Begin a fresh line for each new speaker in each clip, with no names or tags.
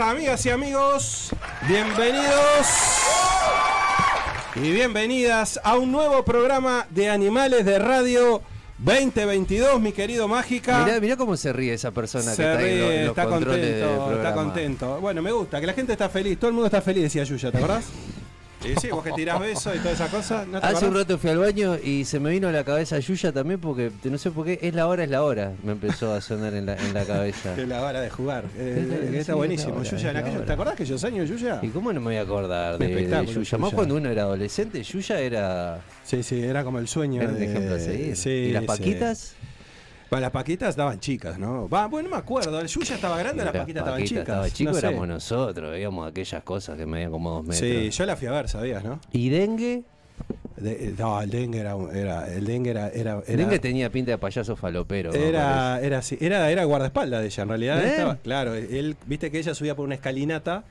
amigas y amigos. Bienvenidos y bienvenidas a un nuevo programa de Animales de Radio 2022, mi querido Mágica.
Mirá, mirá cómo se ríe esa persona
Se
que está en lo-
ríe,
en los
está
del
contento, está contento. Bueno, me gusta, que la gente está feliz, todo el mundo está feliz, decía Yuya, ¿te acordás? Sí, sí, vos que tirás besos y toda esa cosa, ¿no te
Hace un rato fui al baño y se me vino a la cabeza Yuya también porque no sé por qué, es la hora, es la hora. Me empezó a sonar en la, en la cabeza.
Que la hora de jugar, eh,
Es la-
que
sí,
está
es
buenísimo.
hora,
Yuya, en
hora.
¿te acordás aquellos años, Yuya?
¿Y cómo no me voy a acordar de, de Yuya? Más cuando uno era adolescente, Yuya era,
Sí, sí, era como el sueño
era un
de...
ejemplo a seguir.
Sí,
¿Y las
sí. Bueno, las paquitas estaban chicas, ¿no? Va, bueno, no me acuerdo. El Yuya estaba grande, las paquitas estaban chicas.
Estaba chico,
No sé.
éramos nosotros, veíamos aquellas cosas que medían como dos metros.
Sí, yo la fui a ver, ¿sabías, no?
¿Y dengue?
De- no, el dengue era, el dengue era, era, era-
dengue tenía pinta de payaso falopero.
era, era así, era, era guardaespaldas de ella, en realidad
¿Eh?
estaba, claro, él, viste que ella subía por una escalinata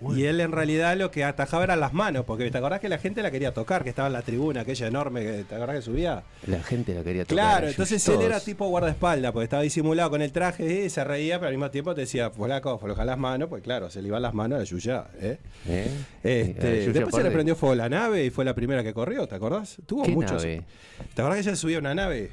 Uh,
y él en realidad lo que atajaba eran las manos, porque te acordás que la gente la quería tocar, que estaba en la tribuna, aquella enorme, que, ¿te acordás que subía?
La gente la quería tocar.
Claro, entonces él era tipo guardaespaldas, porque estaba disimulado con el traje y se reía, pero al mismo tiempo te decía, flaco, afloja las manos, pues claro, se le iban las manos a Yuya, ¿eh?
¿Eh?
Este, después se le prendió fuego la nave y fue la primera que corrió, ¿te acordás? Tuvo
¿Qué
muchos.
nave?
¿Te acordás que ella subía una nave?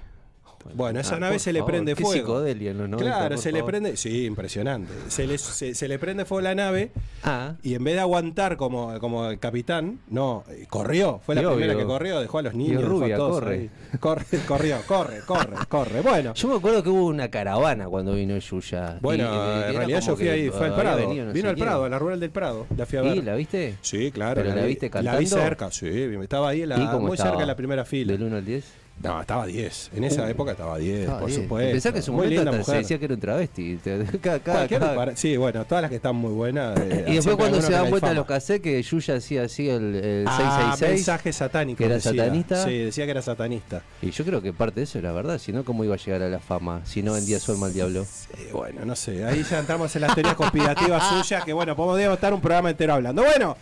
Bueno, esa
Ah,
nave se le prende
qué
fuego.
psicodelia en los 90,
claro, se le prende. Sí, impresionante. Se le, se, se le prende fuego la nave
Ah,
y en vez de aguantar como, como el capitán, no, corrió. Fue la
Y
primera
obvio.
que corrió, dejó a los niños.
Y rubia,
todos
corre.
Corre, corrió, corre, corre, corre. Bueno,
yo me acuerdo que hubo una caravana cuando vino Yuya.
bueno,
Y,
en realidad yo fui ahí, fue al Prado.
venido no
Vino al. Prado, a la rural del Prado. La fui a ver.
¿Y la viste?
Sí, claro.
¿Pero la
vi-
viste
La vi
cantando?
cerca, sí. Estaba ahí en la,
¿Y cómo
muy
estaba?
cerca de la primera fila.
¿Del 1 al 10?
No, estaba 10. En esa época estaba 10,
Estaba
por supuesto.
Pensá que en su
muy
momento hasta se
mujer.
decía que era un travesti. Cada-
Sí, bueno, todas las que están muy buenas. eh,
Y después cuando se dan vuelta los cassettes que Yuya hacía así el, el
Ah,
666.
mensaje satánico.
que era
decía.
satanista.
Sí, decía que era satanista.
Y yo creo que parte de eso era verdad, si no, ¿cómo iba a llegar a la fama? Si no vendía su alma al diablo.
Sí, bueno, no sé. Ahí ya entramos en las teorías conspirativas suyas, que bueno, podemos estar un programa entero hablando. Bueno,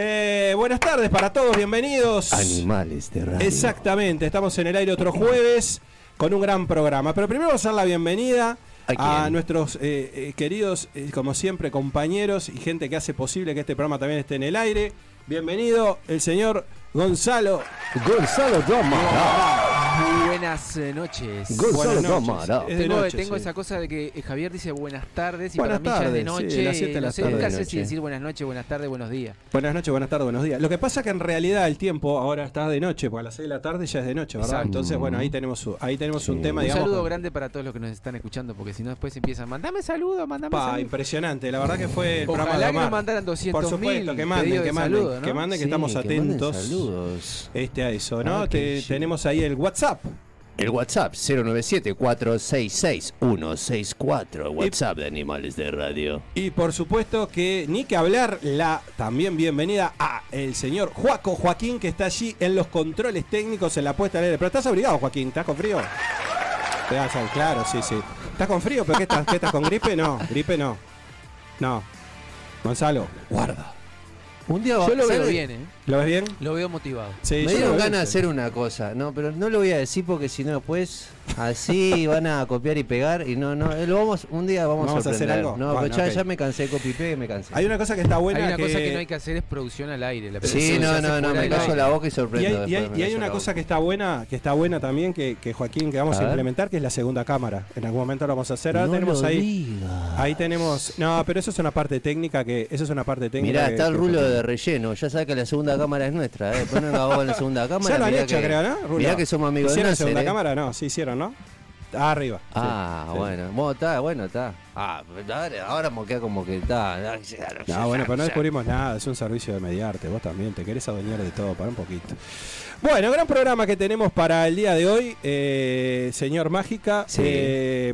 eh, buenas tardes para todos, bienvenidos.
Animales de radio.
Exactamente, estamos en el aire otro jueves con un gran programa. Pero primero vamos a dar la bienvenida
¿A
nuestros eh, eh, queridos, como siempre, compañeros y gente que hace posible que este programa también esté en el aire. Bienvenido el señor Gonzalo.
Gonzalo Drama.
Buenas eh, noches.
Buenas noches.
cámara.
Es de
Tengo,
noche,
tengo
sí.
esa cosa de que eh, Javier dice buenas tardes y
Buenas
para mí ya es de
tardes, sí,
noche.
las siete de la
no sé,
tarde.
nunca
De
sé si decir buenas noches, buenas tardes, buenos días.
Buenas noches, buenas tardes, buenos días. Lo que pasa que en realidad el tiempo ahora está de noche, porque a las 6 de la tarde ya es de noche, ¿verdad?
Exacto.
Entonces, bueno, ahí tenemos, un- ahí tenemos un
Sí.
tema,
Un
digamos.
saludo grande para todos los que nos están escuchando, porque si no después empiezan, mandame saludo, mandame
Pa,
saludo.
impresionante, la verdad que fue el programa
Ojalá
de
que nos
Omar.
mandaran 200
Por supuesto, que manden, que manden,
saludo, ¿no?
que manden, que
Sí,
estamos atentos
Saludos.
este, a eso, ¿no?
Ah, sí.
tenemos ahí el WhatsApp.
El WhatsApp 097-466-164. WhatsApp de Animales de Radio.
Y por supuesto que ni que hablar, la también bienvenida a el señor Juaco Joaquín, que está allí en los controles técnicos en la puesta al aire. Pero estás abrigado, Joaquín, ¿estás con frío? Te vas a- Claro, sí, sí. ¿Estás con frío? ¿Pero qué estás? ¿Qué estás con gripe? No, gripe no. No. Gonzalo, guarda.
Un día
Yo lo veo bien, ¿eh?
¿Lo ves bien?
Lo veo motivado.
Sí,
Me dieron ganas de hacer una cosa, no, pero no lo voy a decir porque si no después así van a copiar y pegar y no, no, eh, lo vamos, un día vamos,
¿Vamos a
a
hacer algo?
No,
Bueno,
pues ya, me cansé de copy pegue, me cansé.
Hay una cosa que está buena
hay una
que...
cosa que no hay que hacer es producción al aire. La
Sí, no, no, no, me callo la boca y
Y
sorprendo.
hay, y hay-
me
y hay una cosa
boca.
que está buena, que está buena también, que, que Joaquín, que vamos
A
implementar, que es la segunda cámara. En algún momento lo vamos a hacer. Ahora
No
tenemos ahí.
digas.
Ahí tenemos. No, pero eso es una parte técnica que. Eso es una parte técnica.
Mirá, está el rulo de relleno. Ya sabes que la segunda cámara es nuestra, ¿eh? Ponen a vos en la segunda cámara.
Ya lo han hecho,
que,
creo, ¿no? Rulo?
Mirá que somos amigos de
¿Hicieron segunda
¿eh?
cámara? No, sí hicieron, ¿no? Ah, arriba.
Ah,
Sí, sí.
bueno. Bueno, está, bueno, está. Ah, ahora, ahora me queda como que está.
No, bueno, pero no descubrimos nada, es un servicio de mediarte, vos también, te querés adueñar de todo, para un poquito. Bueno, gran programa que tenemos para el día de hoy, eh, señor Mágica.
Sí.
Eh,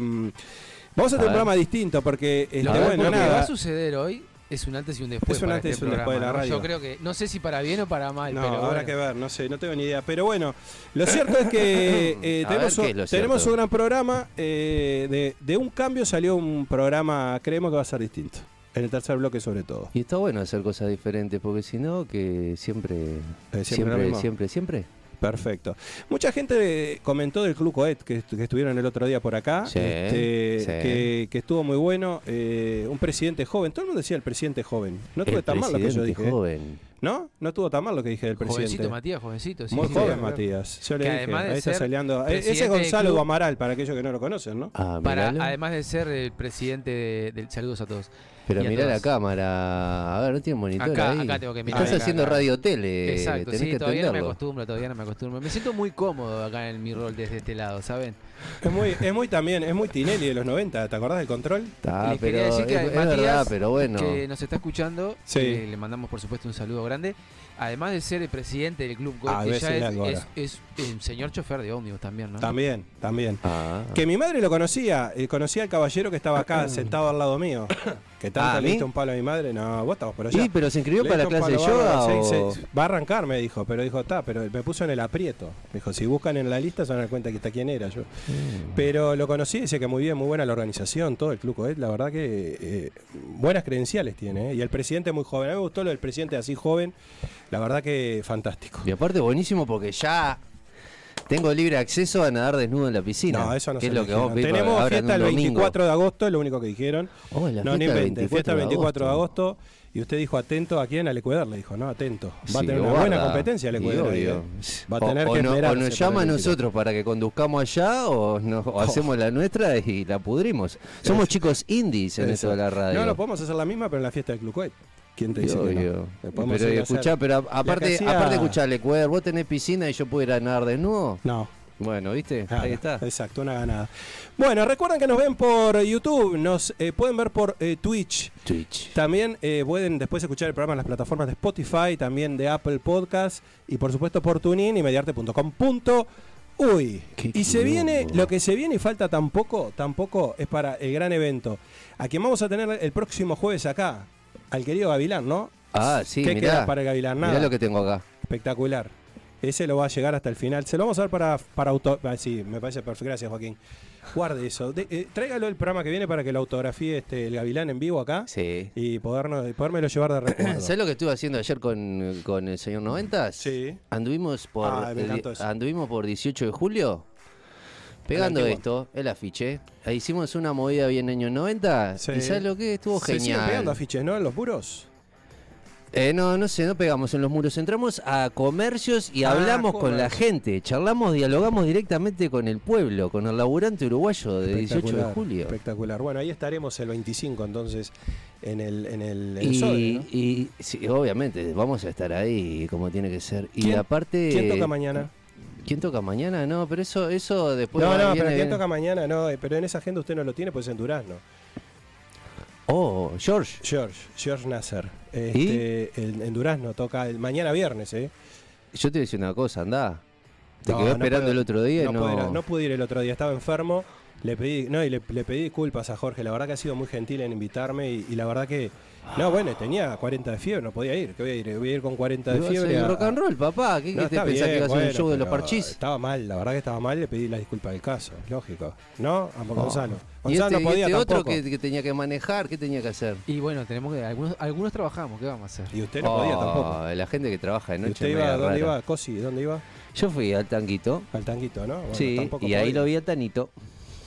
vamos a tener
A
un
ver.
programa distinto porque, este,
Lo,
bueno,
lo que va a
nada.
suceder hoy es un antes y un después.
Es un
para
antes
este
y un después de la
programa, ¿no?
radio.
Yo creo que, no sé si para bien o para mal,
No,
pero
habrá
bueno.
que ver, no sé, no tengo ni idea. Pero bueno, lo cierto es que eh, tenemos,
ver,
un,
¿qué es lo
tenemos un gran programa. eh, de, de un cambio salió un programa, creemos que va a ser distinto. En el tercer bloque sobre todo.
Y está bueno hacer cosas diferentes, porque si no, que siempre.
Eh, siempre
siempre, siempre.
Perfecto. Mucha gente comentó del Club Coet que, estu- que estuvieron el otro día por acá,
Sí,
este,
sí.
que, que estuvo muy bueno. eh, un presidente joven, todo el mundo decía el presidente joven. No estuve
El
tan mal lo que yo
presidente
dije. ¿eh?
joven.
¿No? No estuvo tan mal lo que dije del presidente.
Jovencito, Matías, jovencito. sí,
Muy
sí,
joven,
sí.
Matías. Yo le dije,
además de
ahí está
ser
saliendo. eh, Ese es Gonzalo Amaral, para aquellos que no lo conocen, ¿no?
Ah,
Para, además de ser el presidente de- del Saludos a todos.
Pero
y a
mirá la cámara. A ver, no tiene monitor
Acá,
ahí.
acá tengo que mirar.
Estás
Acá,
haciendo
acá.
radio tele.
Exacto,
tenés
sí,
que
todavía no me acostumbro, todavía no me acostumbro. Me siento muy cómodo acá en mi rol desde este lado, ¿saben?
Es muy, es muy también, es muy Tinelli de los 90, ¿te acordás del control?
Está,
Les
pero
quería decir que
es, es
Matías,
verdad, pero bueno.
que nos está escuchando,
Sí.
que le mandamos por supuesto un saludo grande. Además de ser el presidente del club, Gol,
Ah,
que ya es, es, es un señor chofer de ómnibus también, ¿no?
También, también.
Ah.
Que mi madre lo conocía, eh, conocía al caballero que estaba acá sentado al lado mío. Que tanto
Ah,
un palo a mi madre, no, vos estabas por allá.
Sí, pero se inscribió
Le
para la clase de yoga o...
va a arrancar, me dijo, pero dijo, está, pero me puso en el aprieto. Me dijo, si buscan en la lista se van a dar cuenta que está quién era yo.
Mm.
Pero lo conocí, dice que muy bien, muy buena la organización, todo el Club Coet, la verdad que eh, buenas credenciales tiene. eh, Y el presidente muy joven, a mí me gustó lo del presidente así joven, la verdad que fantástico.
Y aparte buenísimo porque ya tengo libre acceso a nadar desnudo en la piscina.
No, eso no se
es
lo
que vos
Tenemos fiesta el
domingo.
24 de agosto, es lo único que dijeron.
Oh, la
no, ni
fiesta del
invente, fiesta el 24 de
agosto.
agosto. Y usted dijo atento a quién, al Ecuador, le dijo, no, atento. Va a tener una
guarda.
buena competencia el Ecuador. eh. Va a tener
o,
que
no- o nos llama a nosotros para que conduzcamos allá o, nos- o hacemos la nuestra y la pudrimos. Somos chicos indies en esto de la radio.
No, lo podemos hacer la misma, pero en la fiesta del Club. ¿Quién te dice que no?
Pero escuchá, pero aparte,
hacía-
aparte Cuer, vos tenés piscina y yo puedo ir a nadar desnudo.
No,
Bueno, ¿viste? Ahí está.
Exacto, una ganada. Bueno, recuerden que nos ven por YouTube, nos eh, pueden ver por eh, Twitch.
Twitch.
También eh, pueden después escuchar el programa en las plataformas de Spotify, también de Apple Podcast y por supuesto por TuneIn y mediarte.com.uy. Y se viene, lo que se viene y falta tampoco, tampoco es para el gran evento. A quien vamos a tener el próximo jueves acá, al querido Gavilán, ¿no?
Ah, sí,
¿Qué
mirá.
queda para el Gavilán?
Mirá
Nada.
lo que tengo acá.
Espectacular. Ese lo va a llegar hasta el final. Se lo vamos a dar para, para auto. ah, sí, me parece perfecto. Gracias, Joaquín. Guarde eso. De- eh, tráigalo el programa que viene para que lo autografíe este, el Gavilán en vivo acá.
Sí.
Y podernos, podérmelo llevar de recuerdo.
¿Sabes lo que estuve haciendo ayer con, con el señor Noventas?
Sí.
Anduvimos por,
Ah, me encantó eso.
anduvimos por 18 de julio. Pegando esto, el afiche. Ahí hicimos una movida bien años 90.
Sí.
¿Y sabes lo que? Estuvo
Se
genial.
pegando afiches, ¿no? En los puros.
Eh, no, no sé, no pegamos en los muros. Entramos a comercios y
Ah,
hablamos con la gente. Charlamos, dialogamos directamente con el pueblo, con el laburante uruguayo de 18 de julio.
Espectacular. Bueno, ahí estaremos el 25 entonces en el, en el, en el
Y,
Sodre, ¿no?
y sí, obviamente, vamos a estar ahí como tiene que ser. Y
¿Quién-
aparte.
¿Quién toca mañana?
¿Quién toca mañana? No, pero eso, eso después.
no, no,
viene-
pero ¿quién
viene-
toca mañana? No, eh, pero en esa agenda usted no lo tiene, pues en Durazno.
Oh, George.
George, George Nasser. Este, el- en Durazno toca el mañana viernes, ¿eh?
Yo te voy a decir una cosa, anda. Te
No,
quedó
no
esperando
puedo-
el otro día y
no,
no.
pude ir, no pude ir el otro día, estaba enfermo. Le pedí, no, y le, le pedí disculpas a Jorge, la verdad que ha sido muy gentil en invitarme y, y la verdad que, no, bueno, tenía 40 de fiebre, no podía ir, ¿qué voy a ir? Voy a ir con 40 de
Ibas a
fiebre. a-
rock and roll, papá. ¿Qué,
No,
qué te pensás que
bien,
iba a ser un
bueno,
show de los parchís?
Estaba mal, la verdad que estaba mal, le pedí la disculpa del caso, lógico. ¿No? A Gonzalo.
Oh. Y
Gonzalo
este,
no podía
y este otro que, que tenía que manejar, ¿qué tenía que hacer?
Y bueno, tenemos que. Algunos, algunos trabajamos, ¿qué vamos a hacer?
Y usted no podía
Oh,
tampoco.
La gente que trabaja de
¿Y
noche.
usted
es
iba, dónde
rara.
iba? Cosi, ¿dónde iba?
Yo fui al tanguito.
Al tanguito, ¿no? Bueno,
sí,
tampoco
y ahí
podía.
lo vi al tanito.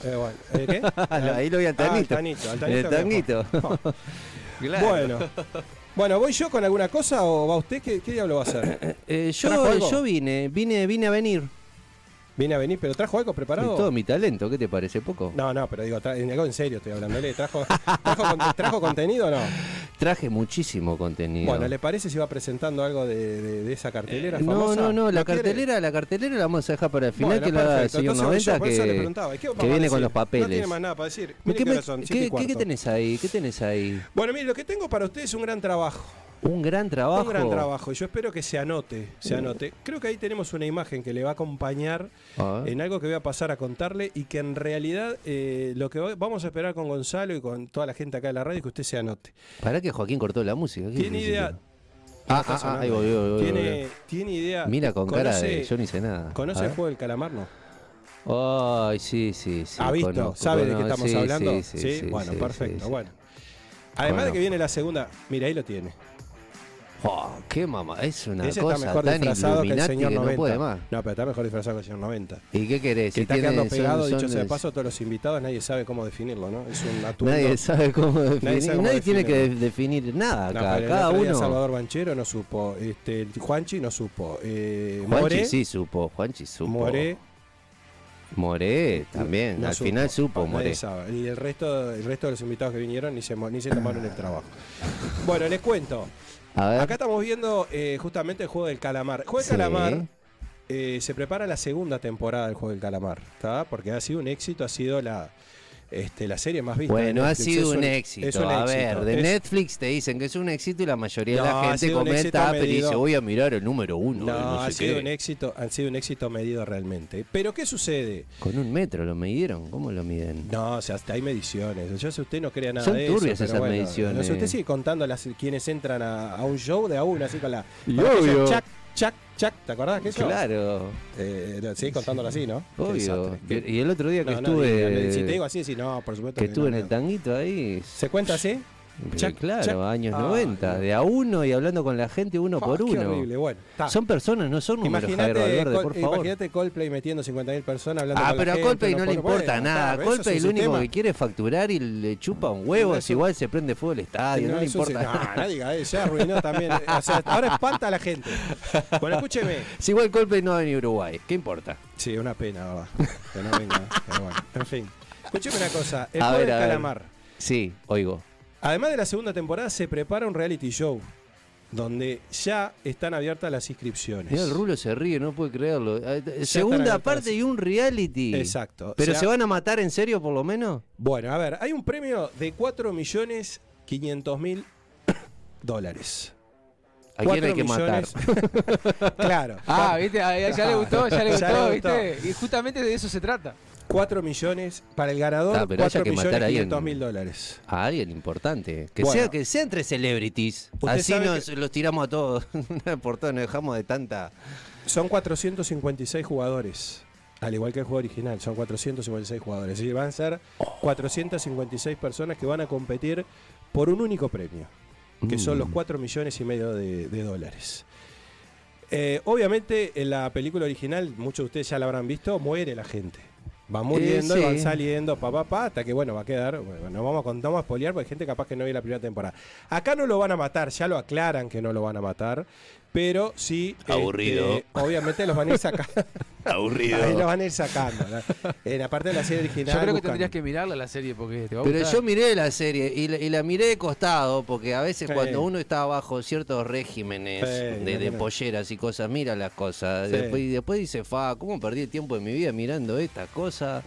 Eh, bueno, ¿eh, ¿Qué?
ahí lo vi al
Ah, al
tanito.
tanito, al
el
tanito.
tanguito. Claro.
Bueno. Bueno, ¿voy yo con alguna cosa o va usted? ¿Qué, qué diablo va a hacer?
Eh,
¿Trajo
yo, yo vine, vine, vine a venir.
¿Viene a venir, pero trajo algo preparado?
todo mi talento, ¿qué te parece poco?
No, no, pero digo, algo en serio estoy hablando. ¿Le trajo, trajo, trajo contenido o no?
Traje muchísimo contenido.
Bueno, ¿le parece si va presentando algo de, de- de esa cartelera
Eh, no,
famosa?
no, no, la
quiere?
cartelera, la cartelera la vamos a dejar para el final
Bueno,
que la haga señor
Entonces voy yo,
90
por eso le
que,
preguntaba, ¿y qué vamos
que viene
decir?
con los papeles.
No tiene más nada para decir.
¿Qué,
Mire qué son,
tenés ahí? ¿Qué tenés ahí?
Bueno, mire, lo que tengo para usted es un gran trabajo.
Un gran trabajo.
Un gran trabajo. Yo espero que se anote, se anote. Creo que ahí tenemos una imagen que le va a acompañar
A
en algo que voy a pasar a contarle y que en realidad eh, lo que va- vamos a esperar con Gonzalo y con toda la gente acá de la radio es que usted se anote.
Pará que Joaquín cortó la música. ¿qué
¿Tiene idea?
Ah, ah, ah, ahí voy, voy, voy,
¿Tiene, idea?
Mira con cara de
¿Conoce-
yo no hice nada.
¿Conoce el juego del calamar, no?
Ay, sí, sí, sí.
¿Ha visto?
conozco,
¿Sabe de qué estamos
Sí,
hablando?
Sí, sí, sí,
bueno, perfecto. Bueno. Además de que viene la segunda, mira, ahí lo tiene.
Oh, qué mamá, es una
Ese
cosa
está mejor
tan
disfrazado que el señor
que
90.
no puede más.
No, pero está mejor disfrazado que el señor 90.
¿Y qué querés?
Que
Si
está
tiene-
quedando pegado,
son
dicho sea de paso, todos los invitados, nadie sabe cómo definirlo, ¿no? Es un atuendo.
Nadie sabe cómo definir.
sabe
Nadie, tiene que
definirlo.
de- definir nada
No,
acá. Cada uno.
Salvador Banchero no supo, este, Juanchi no supo, eh,
Juanchi
More,
sí supo, Juanchi supo.
More
Moré también,
no
al final supo Moré.
Y el resto, el resto de los invitados que vinieron ni se, ni se tomaron el trabajo. Bueno, les cuento.
A ver,
Acá estamos viendo eh, justamente el juego del calamar. El juego del
Sí.
calamar eh, se prepara la segunda temporada del juego del calamar, ¿está? Porque ha sido un éxito, ha sido la, este, la serie más vista.
bueno, ha sido un, éxito.
es un
a
éxito.
ver, de
Es-
Netflix te dicen que es un éxito y la mayoría de la gente
éxito
comenta,
medido.
dice, voy a mirar el número uno.
No, ha
sé
sido
qué".
un éxito, han sido un éxito medido realmente. Pero ¿qué sucede?
Con un metro lo midieron, ¿cómo lo miden?
No, o sea, hasta hay mediciones. Yo sé usted no crea nada
Son
de eso.
turbias esas
bueno,
mediciones.
No sé, usted sigue contando las quienes entran a, a un show de a una, así con la.
Y
aquello,
obvio.
Chac, chac, chac. ¿Te acordás que eso?
Claro,
Eh, no, sigue contándolo así, ¿no?
Obvio. Y el otro día que
No, no,
estuve,
diga, si te digo así, sí, no, por supuesto.
que estuve en
no,
el
no.
tanguito ahí,
¿Se cuenta así? Chac,
claro,
chac.
años
Ah,
90,
no.
de a uno y hablando con la gente uno
Ah,
por uno.
horrible, bueno.
Son personas, no son números, Javier
Imagínate,
Valverde,
Col-
por favor.
imagínate Coldplay metiendo 50.000 personas hablando
Ah,
con la
pero a
gente,
Coldplay no, le
pone-
importa nada.
eso
Coldplay lo único
tema.
que quiere es facturar y le chupa un huevo.
Eso-
Si igual se prende fuego el estadio, no, le
eso sí,
importa.
No, no diga, eh, ya arruinó también. O sea, ahora espanta a la gente. Bueno, escúcheme.
Si igual Coldplay no va a venir a Uruguay, ¿qué importa?
Sí, una pena, ¿verdad? Que no venga. Pero bueno, en fin. Escúcheme una cosa. El
A ver, a ver.
calamar.
Sí, oigo.
Además de la segunda temporada, se prepara un reality show. Donde ya están abiertas las inscripciones.
Mira, el Rulo se ríe, no puede creerlo. Eh,
están
Segunda parte y un reality.
Exacto.
¿Pero
O sea,
se van a matar en serio por lo menos?
Bueno, a ver, hay un premio de 4 millones 500 mil dólares.
¿A quién hay que matar?
claro.
Ah, viste, Ah, ya, ya le gustó, ya le
Ya
gustó, viste. Y justamente de eso se trata.
4 millones para el ganador,
Ah, pero haya
4
que matar
millones
a alguien.
500 mil dólares.
A alguien importante. Que,
Bueno.
sea, que sea entre celebrities. Así nos los tiramos a todos. por todo nos dejamos de tanta.
Son 456 jugadores. Al igual que el juego original, son 456 jugadores. Es decir, van a ser 456 personas que van a competir por un único premio, que son los
Mm.
4 millones y medio de, de dólares. Eh, obviamente, en la película original, muchos de ustedes ya la habrán visto, muere la gente. Van muriendo
Eh,
y van saliendo, pa, pa, pa, hasta que bueno, va a quedar. Bueno, no vamos no vamos a spoilear porque hay gente capaz que no vio la primera temporada. Acá no lo van a matar, ya lo aclaran que no lo van a matar. Pero sí.
Aburrido.
este, obviamente los van a ir sacando.
Aburrido.
Ahí los van a ir sacando. ¿no? En la parte de la serie original.
Yo creo que
buscan-
tendrías que mirarla la serie porque te va a
Pero
gustar.
yo miré la serie y la, y la miré de costado, porque a veces
Sí.
cuando uno está bajo ciertos regímenes
Sí,
de, de polleras y cosas, mira las cosas.
Sí.
Después, y después dice, fa, ¿cómo perdí el tiempo de mi vida mirando estas cosas?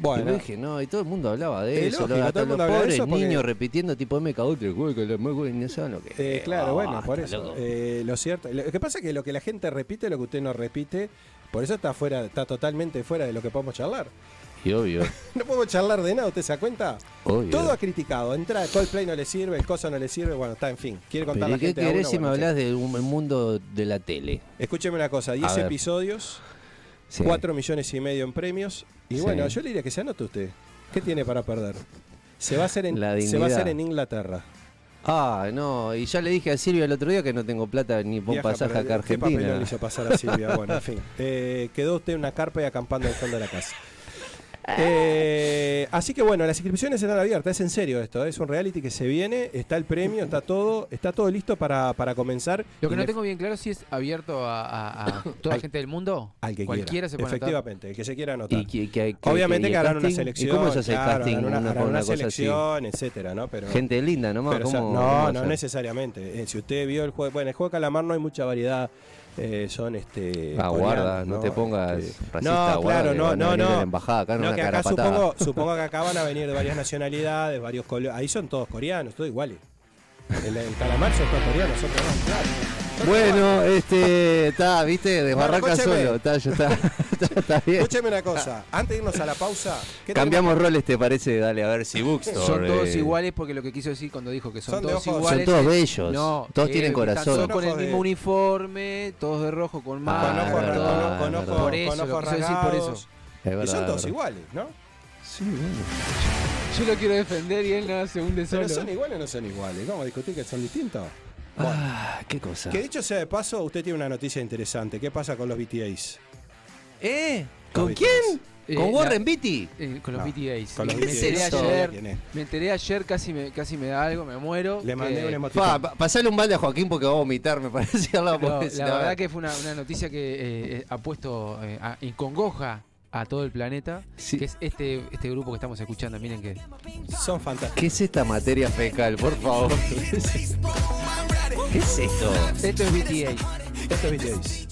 Y
Bueno,
yo dije, no, y todo el mundo hablaba de
Es
eso.
lógico,
hasta
todo el
los pobres
eso porque-
niños repitiendo tipo MK Ultra, "Güey, que la MK", no saben lo que
Eh,
es.
claro, bueno, por eso. Eh, lo cierto, lo que pasa es que lo que la gente repite, lo que usted no repite, por eso está fuera, está totalmente fuera de lo que podemos charlar.
Y obvio,
No podemos charlar de nada, ¿usted se da cuenta?
obvio.
Todo ha criticado. Entra, Coldplay no le sirve, el coso no le sirve, bueno, está, en fin. Quiere contar la
¿y qué
gente a
querés
uno,
si me hablas del mundo de la tele?
Escúcheme una cosa, 10
ver.
episodios,
Sí.
4 millones y medio en premios. Y
Sí.
bueno, yo le diría que se anote usted. ¿Qué tiene para perder? Se va a hacer en, se va a hacer en Inglaterra.
Ah, no, y ya le dije a Silvia el otro día que no tengo plata ni por pasaje acá a
¿Qué
Argentina.
le hizo pasar a Silvia? Bueno, en fin. Eh, quedó usted en una carpa y acampando el fondo de la casa. Eh, así que bueno, las inscripciones están abiertas, es en serio esto, ¿eh? es un reality que se viene, está el premio, está todo, está todo listo para, para comenzar.
Lo que no tengo bien claro si es abierto a, a- a toda la gente del mundo.
al que
Cualquiera
quiera.
se puede anotar.
Efectivamente, el que se quiera anotar.
Y que- que- que-
Obviamente que harán una selección.
¿Y cómo se hace el
claro,
casting?
harán una,
Una,
harán
una
una
cosa así.
selección, etcétera, ¿no? Pero,
Gente linda nomás.
pero, o sea,
¿cómo-
no,
cómo
no necesariamente. Eh, si usted vio el juego, bueno, el juego de calamar no hay mucha variedad. Eh, son este.
Ah,
coreanos,
guarda, no, te pongas
Este,
racista.
no, claro, no, no, no.
la embajada acá
No,
una
que acá supongo, supongo que acá van a venir de varias nacionalidades, varios Ahí son todos coreanos, todos iguales. El, el calamar son todos coreanos, son todos claro.
Bueno, este, está, viste, desbarranca solo, está, ya está, está, está bien.
Escúcheme una cosa, antes de irnos a la pausa, ¿qué
Cambiamos roles, ¿te parece? Dale, a ver si Bookstore.
Son todos
eh,
iguales porque lo que quiso decir cuando dijo que son, todos
ojos-
Son
iguales.
todos bellos,
No,
todos
eh,
tienen corazón.
todos con el
de-
mismo uniforme, todos de rojo con
Con
más.
Ah,
ojos, con, con ojos,
verdad.
Por eso,
con
lo
ojos
quiso decir por eso.
rasgados.
Es
Y
verdad,
son todos iguales, ¿no?
Sí, bueno.
Yo lo quiero defender y él no se hunde
Pero
solo.
son iguales o no son iguales. Vamos a discutir que son distintos. Bueno,
Ah, qué cosa.
que dicho sea de paso, usted tiene una noticia interesante. ¿Qué pasa con los BTAs?
¿Eh?
Los
¿Con quién?
Eh,
¿Con Warren Beatty?
Eh, con los
No,
BTAs.
con los
me
BTAs.
enteré ayer. Me enteré ayer, casi me, casi me da algo, me muero.
Le mandé
que-
un emoticón.
Pa, pa- pasale un balde a Joaquín porque va a vomitar, me parece.
No, la verdad que fue una, una noticia que eh, eh, ha puesto eh, a- en congoja a todo el planeta,
Sí.
que es este, este grupo que estamos escuchando. Miren que
Son fantásticos.
¿Qué es esta materia fecal, por favor? ¿Qué es esto?
esto es BTA.
Esto es malos.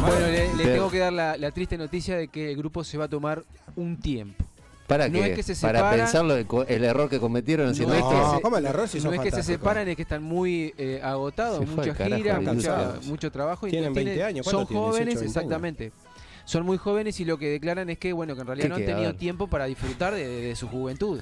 Bueno, le, tengo que dar la, la triste noticia de que el grupo se va a tomar un tiempo.
¿Para
No
qué?
es que se
Para
separan-
pensarlo el, error que cometieron haciendo
No es
esto.
que
No,
se-
¿cómo el error si
no es que se separan, es que están muy eh, agotados, muchas giras, mucho trabajo. y
Tienen
tienen-
20 años,
Son
¿cuánto tienen? 18,
jóvenes,
20 años.
exactamente. Son muy jóvenes y lo que declaran es que bueno que en realidad
¿Qué
no han tenido tiempo para disfrutar de, de su juventud.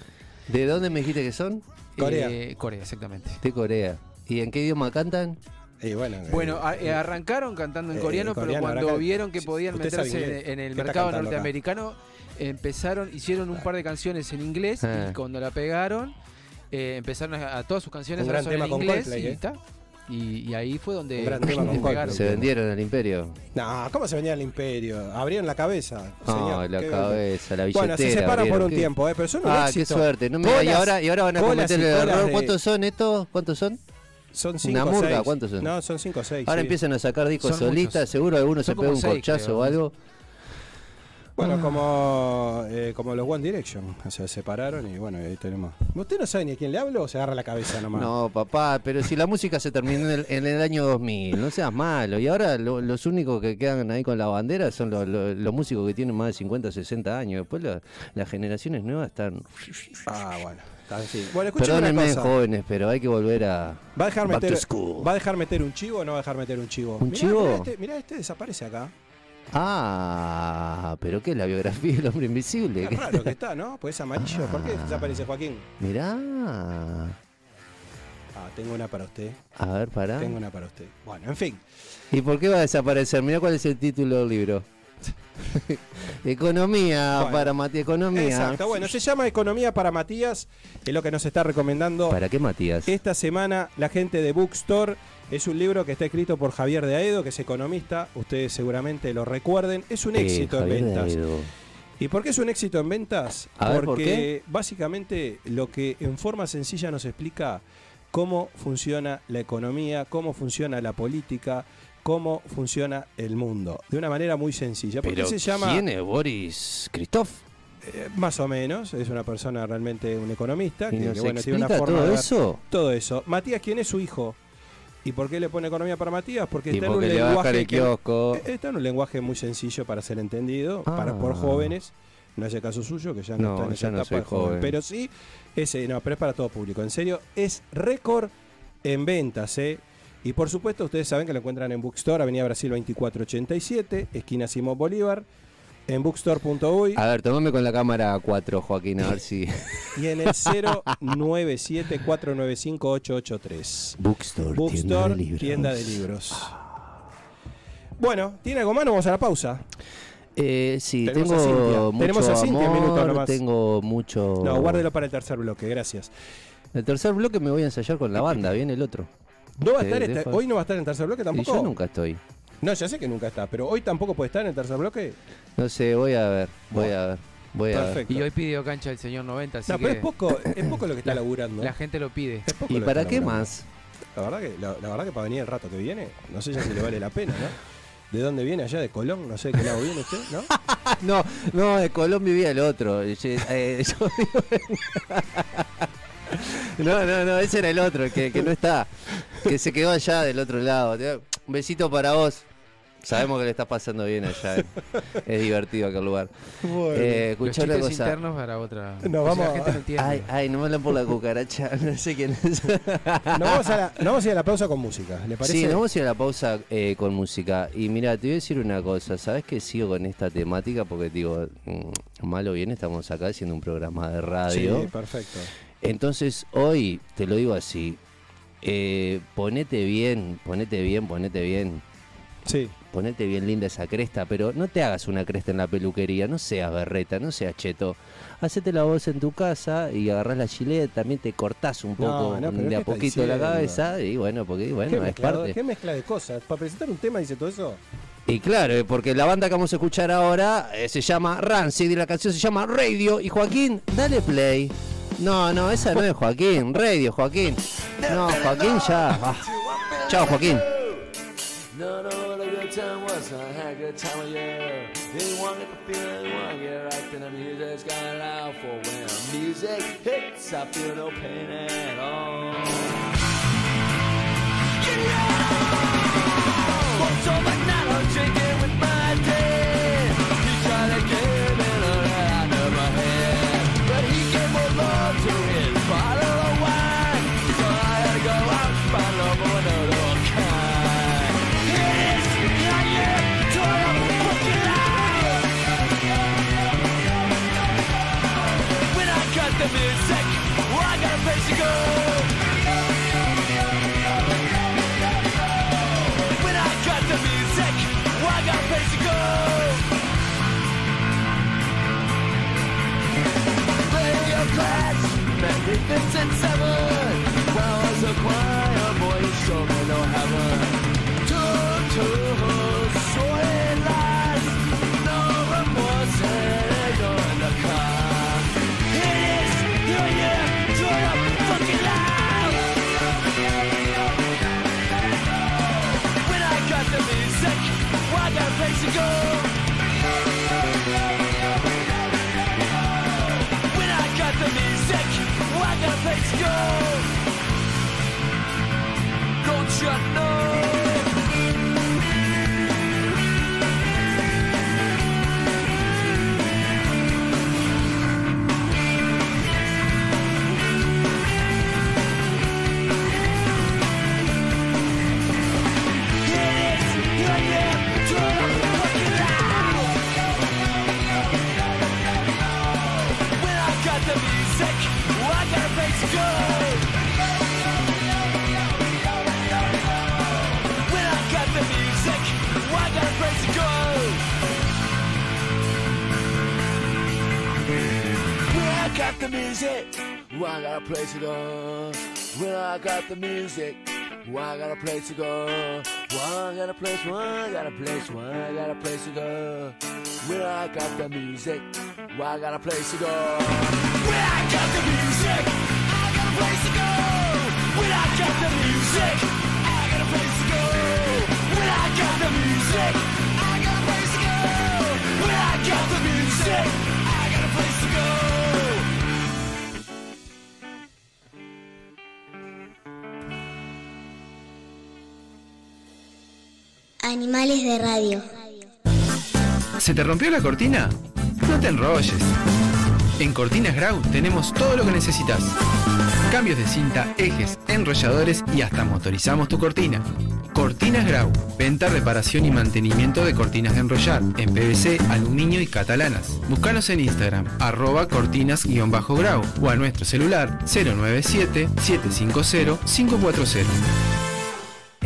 ¿De dónde me dijiste que son?
Corea.
Eh, Corea, exactamente.
De Corea. ¿Y en qué idioma cantan?
Y bueno, eh,
Bueno, eh, arrancaron cantando en
eh,
coreano, pero cuando vieron que podían meterse en, en el
¿Qué está
mercado
acá?
norteamericano, empezaron, hicieron un par de canciones en inglés
Ah.
y cuando la pegaron, eh, empezaron a, a todas sus canciones
Un gran tema
en
con
inglés
Coldplay,
y,
¿eh?
está. Y, y ahí fue donde.
Se vendieron al imperio.
No, ¿cómo se venía el imperio? Abrieron la cabeza.
No, la
Qué-
cabeza, la billetera.
Bueno, se separan por
¿vieron
un
qué?
tiempo, ¿eh? pero son un
Ah, qué
éxito.
suerte. No me- y, ahora, y ahora van a cometer el error.
de-
¿Cuántos son estos? ¿Cuántos son?
Son cinco
Una murga,
seis.
¿cuántos son?
No, son 5 o 6.
Ahora empiezan a sacar discos
Son
solistas.
muchos.
Seguro alguno
Son
se pega un
seis,
corchazo
creo.
o algo.
Bueno, como, eh, como los One Direction. O sea, se separaron y bueno, ahí tenemos. ¿Usted no sabe ni a quién le hablo o se agarra la cabeza nomás?
No, papá, pero si la música se terminó en el, en el año 2000, no seas malo. Y ahora lo- los únicos que quedan ahí con la bandera son los, los- los músicos que tienen más de 50, 60 años. Después la- las generaciones nuevas están...
Ah, bueno. Bien. Bueno,
Perdónenme,
una cosa.
jóvenes, pero hay que volver a...
¿Va a, dejar meter. ¿Va a dejar meter un chivo o no va a dejar meter un chivo?
¿Un
Mirá,
chivo?
Mirá este, mirá, este desaparece acá.
Ah, pero ¿qué es la biografía del hombre invisible?
Qué raro que está, ¿no? Pues es amarillo. ¿Por qué desaparece Joaquín?
Mirá.
Ah, tengo una para usted.
A ver, pará.
Tengo una para usted. Bueno, en fin.
¿Y por qué va a desaparecer? Mirá cuál es el título del libro. Economía
Bueno.
para Matías, economía.
Exacto, bueno, se llama Economía para Matías, es lo que nos está recomendando
¿Para qué Matías?
esta semana la gente de Bookstore. Es un libro que está escrito por Javier de Aedo, que es economista, ustedes seguramente lo recuerden. Es un
Eh,
éxito en ventas. ¿Y por qué es un éxito en ventas?
A ver, ¿por
Porque
qué?
básicamente lo que en forma sencilla nos explica cómo funciona la economía, cómo funciona la política, cómo funciona el mundo. De una manera muy sencilla. ¿Por qué se llama?
¿Quién es Boris Christoph?
Eh, más o menos, es una persona realmente un economista
¿Y
que,
nos
que, bueno, tiene una forma
todo
de ver
eso?
todo eso. Matías, ¿quién es su hijo? ¿Y por qué le pone economía para Matías? Porque está en un lenguaje
el
que-
kiosco.
eh, está en un lenguaje muy sencillo para ser entendido, para por
Ah.
jóvenes. No es el caso suyo, que ya no,
No,
está en esa
no
etapa de joven.
joven.
Pero sí, ese, no, pero es para todo público. En serio, es récord en ventas, ¿eh? Y por supuesto, ustedes saben que lo encuentran en Bookstore, Avenida Brasil 2487, esquina Simón Bolívar, en bookstore.uy
A ver, tomame con la cámara 4, Joaquín, a ver si.
y en el 097-495-883.
Bookstore,
Bookstore, tienda de libros. Bueno, ¿tiene algo más? Nos vamos a la pausa.
Eh, sí,
Tenemos a
tengo
Cintia.
mucho
Tenemos a Cintia,
amor,
minuto nomás.
tengo mucho...
No, guárdelo para el tercer bloque, gracias.
El tercer bloque me voy a ensayar con la banda, viene el otro.
No va a
Te
estar este- hoy no va a estar en el tercer bloque
Y
tampoco.
yo nunca estoy.
No, ya sé que nunca está, pero hoy tampoco puede estar en el tercer bloque.
No sé, voy a ver, voy
Bueno.
a ver, voy a ver.
Perfecto.
Y hoy pidió cancha el señor 90, así
no,
que
pero es poco, es poco lo que está
La-
laburando.
la gente lo pide.
Es poco
¿Y
lo
para qué
laburando.
más?
La verdad que la, la verdad que para venir el rato que viene, no sé ya si le vale la pena, ¿no? ¿De dónde viene? ¿Allá de Colón? No sé de qué lado viene usted, ¿no?
No, no, de Colón vivía el otro. Eh, eh, yo No, no, no, ese era el otro, el que, que no está. Que se quedó allá del otro lado. Un besito para vos. Sabemos que le estás pasando bien allá. eh. Es divertido aquel lugar. Eh,
Los
escuchá una cosa.
internos para otra.
Nos
si
vamos
la gente no entiende.
Ay, ay, no me hablan por la cucaracha. No sé quién es.
Nos vamos, a la, nos vamos a ir a la pausa con música, ¿le parece?
Sí, nos vamos a ir a la pausa eh, con música. Y mira, te voy a decir una cosa. ¿Sabes que sigo con esta temática? Porque digo, mm, malo o bien, estamos acá haciendo un programa de radio.
Sí, perfecto.
Entonces, hoy te lo digo así. eh, ponete bien, ponete bien, ponete bien.
Sí.
Ponete bien linda esa cresta, pero no te hagas una cresta en la peluquería, no seas berreta, no seas cheto. Hacete la voz en tu casa y agarrás la chileta, también te cortás un poco,
no, pero
de
¿qué
a poquito la cabeza y bueno, porque
¿Qué,
bueno, es
mezclado-
parte.
¿Qué mezcla de cosas? ¿Para presentar un tema dice todo eso?
Y claro, eh, porque la banda que vamos a escuchar ahora eh, se llama Rancid y la canción se llama Radio. Y Joaquín, dale play. No, no, esa no es Joaquín. Radio, Joaquín. No, Joaquín ya. Ah. Chao, Joaquín.
No, no, time was I had a good time with you. year. They want it to feel it one year. I think the music's gonna allow for when the music hits, I feel no pain at all. You know, what's all It's a. got the music, I got a place to go. Well, I got the music, well, I got a place to go. Well, I got a place, well, I got a place, well, I got a place to go. Well, I got the music, I got a place to go. Well, I got the music.
Animales de radio.
¿Se te rompió la cortina? No te enrolles. En Cortinas Grau tenemos todo lo que necesitas. Cambios de cinta, ejes, enrolladores y hasta motorizamos tu cortina. Cortinas Grau. Venta, reparación y mantenimiento de cortinas de enrollar en PVC, aluminio y catalanas. Búscanos en Instagram, arroba cortinas-grau o a nuestro celular 097-750-540.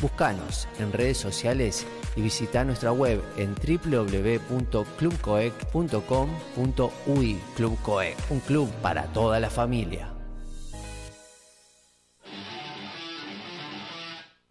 Búscanos en redes sociales y visita nuestra web en www.clubcoec.com.ui. Club Coec, un club para toda la familia.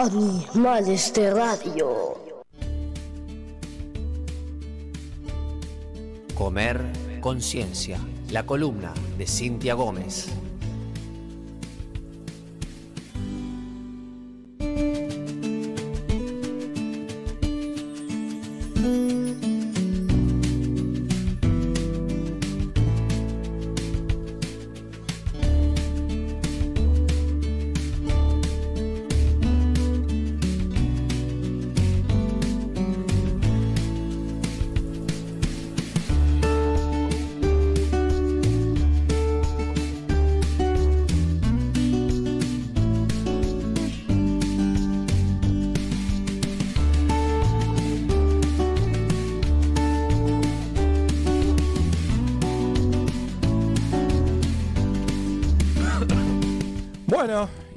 Animales de radio.
Comer Conciencia, la columna de Cintia Gómez.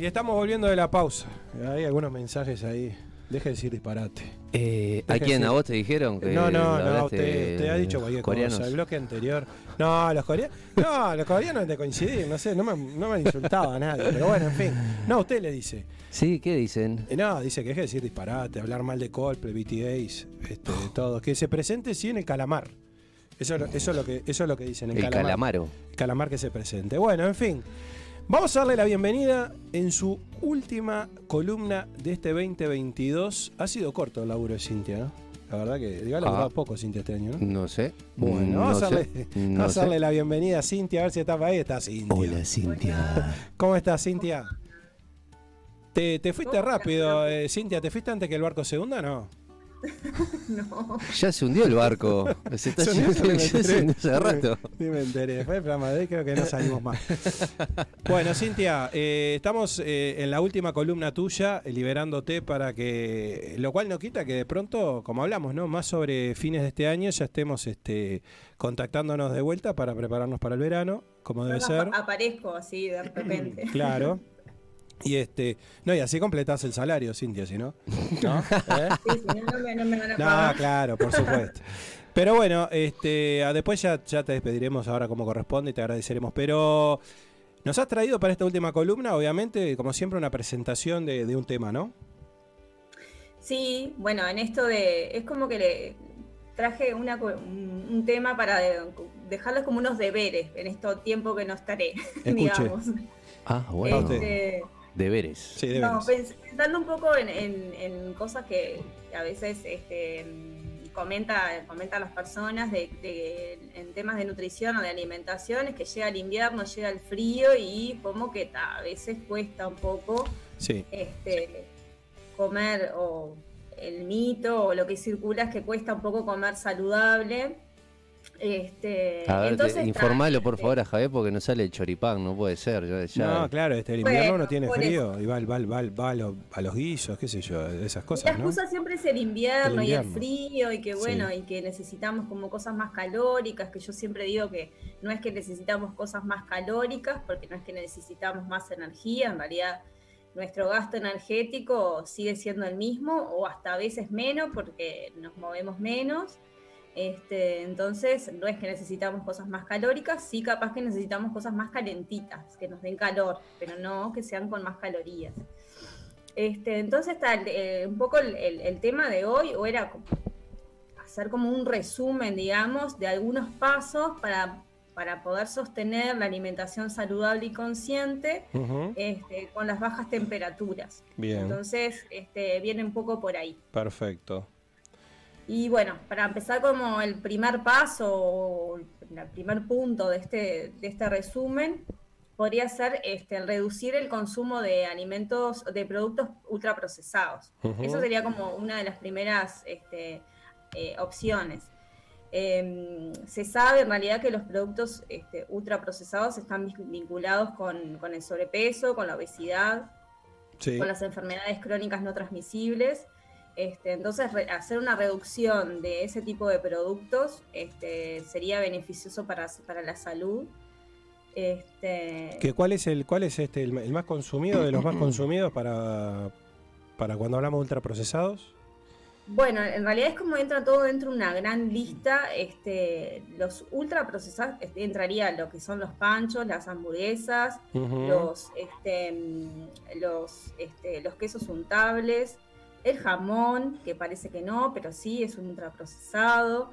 Y estamos volviendo de la pausa. Hay algunos mensajes ahí Deje de decir disparate.
Eh, ¿A quién? ¿A vos te dijeron? Que
No, no, no, usted, usted ha dicho cualquier
coreanos?
cosa. El bloque anterior. No, los coreanos. No, los coreanos de coincidir, no sé, no me, no me han insultado a nadie. Pero bueno, en fin. No, usted le dice.
Sí, ¿qué dicen?
Eh, No, dice que deje de decir disparate, hablar mal de Coldplay, BTS, este, todo. Que se presente sí en el calamar. Eso, eso, es lo que, eso es lo que dicen. en
El calamaro.
calamar que se presente. Bueno, en fin. Vamos a darle la bienvenida en su última columna de este 2022. Ha sido corto el laburo de Cintia, ¿no? La verdad que ha laburado
Ah.
poco Cintia este año, ¿no?
No sé.
Bueno, vamos, a
sé.
darle,
No
vamos a darle
sé.
la bienvenida a Cintia, a ver si está ahí. Está Cintia.
Hola, Cintia.
¿Cómo estás, Cintia? ¿Te, te fuiste rápido, eh, Cintia? ¿Te fuiste antes que el barco se hunda no?
Ya se hundió el barco. Se está
se hundió
hace rato.
Sí, me enteré. Después del programa de hoy creo que no salimos más. Bueno, Cintia, eh, estamos eh, en la última columna tuya, eh, liberándote para que. Lo cual no quita que de pronto, como hablamos, ¿no? Más sobre fines de este año, ya estemos este, contactándonos de vuelta para prepararnos para el verano, como debe
Yo
ser.
ap- Aparezco así de repente.
Claro. Y este. No, y así completás el salario, Cintia, si no. ¿No? ¿Eh?
Sí, si no, no me, no me van a
No,
pagar.
claro, por supuesto. Pero bueno, este, después ya, ya te despediremos ahora como corresponde y te agradeceremos. Pero nos has traído para esta última columna, obviamente, como siempre, una presentación de, de un tema, ¿no?
Sí, bueno, en esto de. Es como que le traje una, un, un tema para de- dejarles como unos deberes en este tiempo que no estaré,
Escuche.
digamos.
Ah, bueno.
Este,
Deberes.
Sí,
no,
deberes.
pens- pensando un poco en, en- en cosas que a veces este, comenta, comentan las personas de, de- en temas de nutrición o de alimentación, es que llega el invierno, llega el frío y como que ta, a veces cuesta un poco
Sí.
este, comer o el mito o lo que circula es que cuesta un poco comer saludable. Este,
A ver,
entonces,
te-
ta,
informalo por favor a Javier porque no sale el choripán, no puede ser. Ya, ya-
No, claro, este, el invierno
Bueno,
no tiene frío y va, va, va, va a, los, a los guisos, qué sé yo, esas
La
cosas, ¿no?
excusa siempre es el invierno,
El
y el frío y que bueno,
Sí.
y que necesitamos como cosas más calóricas, que yo siempre digo que no es que necesitamos cosas más calóricas, porque no es que necesitamos más energía, en realidad nuestro gasto energético sigue siendo el mismo o hasta a veces menos porque nos movemos menos. Este, entonces, no es que necesitamos cosas más calóricas, sí capaz que necesitamos cosas más calentitas, que nos den calor, pero no que sean con más calorías. Este, entonces está eh, un poco el, el- el tema de hoy, o era como hacer como un resumen, digamos, de algunos pasos para, para poder sostener la alimentación saludable y consciente este, con las bajas temperaturas.
Bien,
Entonces, este, viene un poco por ahí.
perfecto.
Y bueno, para empezar como el primer paso, o el primer punto de este, de este resumen, podría ser este, el reducir el consumo de alimentos, de productos ultraprocesados.
Ujú.
Eso sería como una de las primeras este, eh, opciones. Eh, se sabe en realidad que los productos este, ultraprocesados están vinculados con, con el sobrepeso, con la obesidad,
Sí.
con las enfermedades crónicas no transmisibles. Este, entonces, re- hacer una reducción de ese tipo de productos este, sería beneficioso para, para la salud. Este,
¿Que ¿Cuál es el cuál es este el, el más consumido de los más consumidos para, para cuando hablamos de ultraprocesados?
Bueno, en realidad es como entra todo dentro de una gran lista. Este, los ultraprocesados este, entraría lo que son los panchos, las hamburguesas, los, este, los, este, los quesos untables, el jamón, que parece que no, pero sí es un ultraprocesado,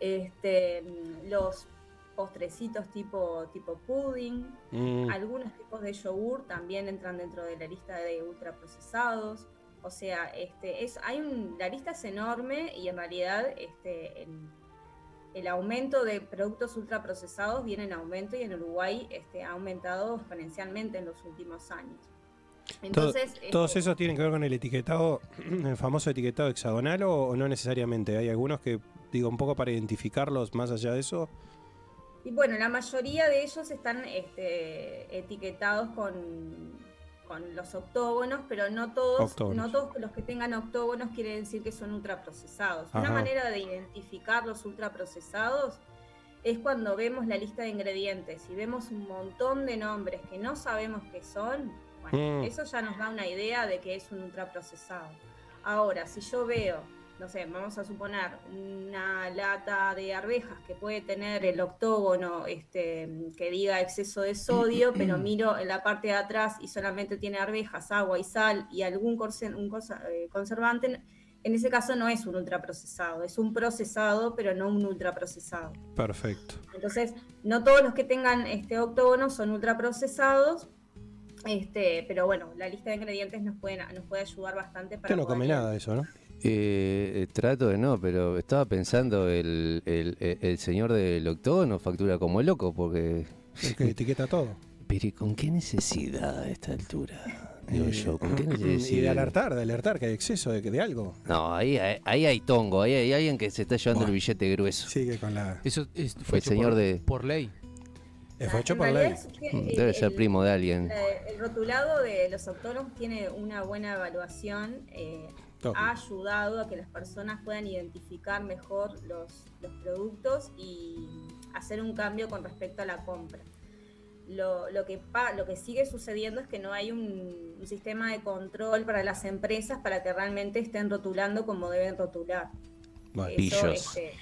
este, mm, los postrecitos tipo, tipo pudding,
Mm,
algunos tipos de yogur también entran dentro de la lista de ultraprocesados. O sea, este, es, hay un, la lista es enorme y en realidad este, el, el aumento de productos ultraprocesados viene en aumento y en Uruguay este, ha aumentado exponencialmente en los últimos años.
Todo-
Entonces,
¿Todos
este,
esos tienen que ver con el etiquetado, el famoso etiquetado hexagonal o, o no necesariamente? Hay algunos que, digo, un poco para identificarlos más allá de eso.
Y bueno, la mayoría de ellos están este, etiquetados con, con los octógonos, pero no todos,
Octógonos.
no todos los que tengan octógonos quiere decir que son ultraprocesados. Una
Ajá.
manera de identificar los ultraprocesados es cuando vemos la lista de ingredientes y vemos un montón de nombres que no sabemos qué son. Bueno,
Mm.
eso ya nos da una idea de que es un ultraprocesado. Ahora, si yo veo, no sé, vamos a suponer una lata de arvejas que puede tener el octógono este, que diga exceso de sodio, pero miro en la parte de atrás y solamente tiene arvejas, agua y sal y algún un eh, conservante, en ese caso no es un ultraprocesado, es un procesado, pero no un ultraprocesado.
Perfecto.
Entonces, no todos los que tengan este octógono son ultraprocesados, este, pero bueno, la lista de ingredientes nos, pueden, nos puede ayudar bastante para
Usted no come nada de eso, ¿no?
Eh, eh, trato de no, pero estaba pensando el, el, el- el señor del octógono factura como loco porque...
Es que etiqueta todo.
Pero ¿y con qué necesidad a esta altura? Digo
Eh,
yo, ¿con qué
Y de
necesidad?
alertar, de alertar que hay exceso de, de algo.
No, ahí, ahí, ahí hay tongo, ahí hay alguien que se está llevando
Bueno.
el billete grueso.
Sigue con la.
Eso es-
Fue
fue
el
hecho
señor
por,
de-
por ley.
Fue hecho
En
por
realidad
ley.
es que,
Mm, Debe ser
el-
primo de alguien.
el rotulado de los autónomos tiene una buena evaluación, eh, ha ayudado a que las personas puedan identificar mejor los, los productos y hacer un cambio con respecto a la compra. Lo, lo que, pa- lo que sigue sucediendo es que no hay un, un sistema de control para las empresas para que realmente estén rotulando como deben rotular.
Bueno,
Eso,
Pillos.
este,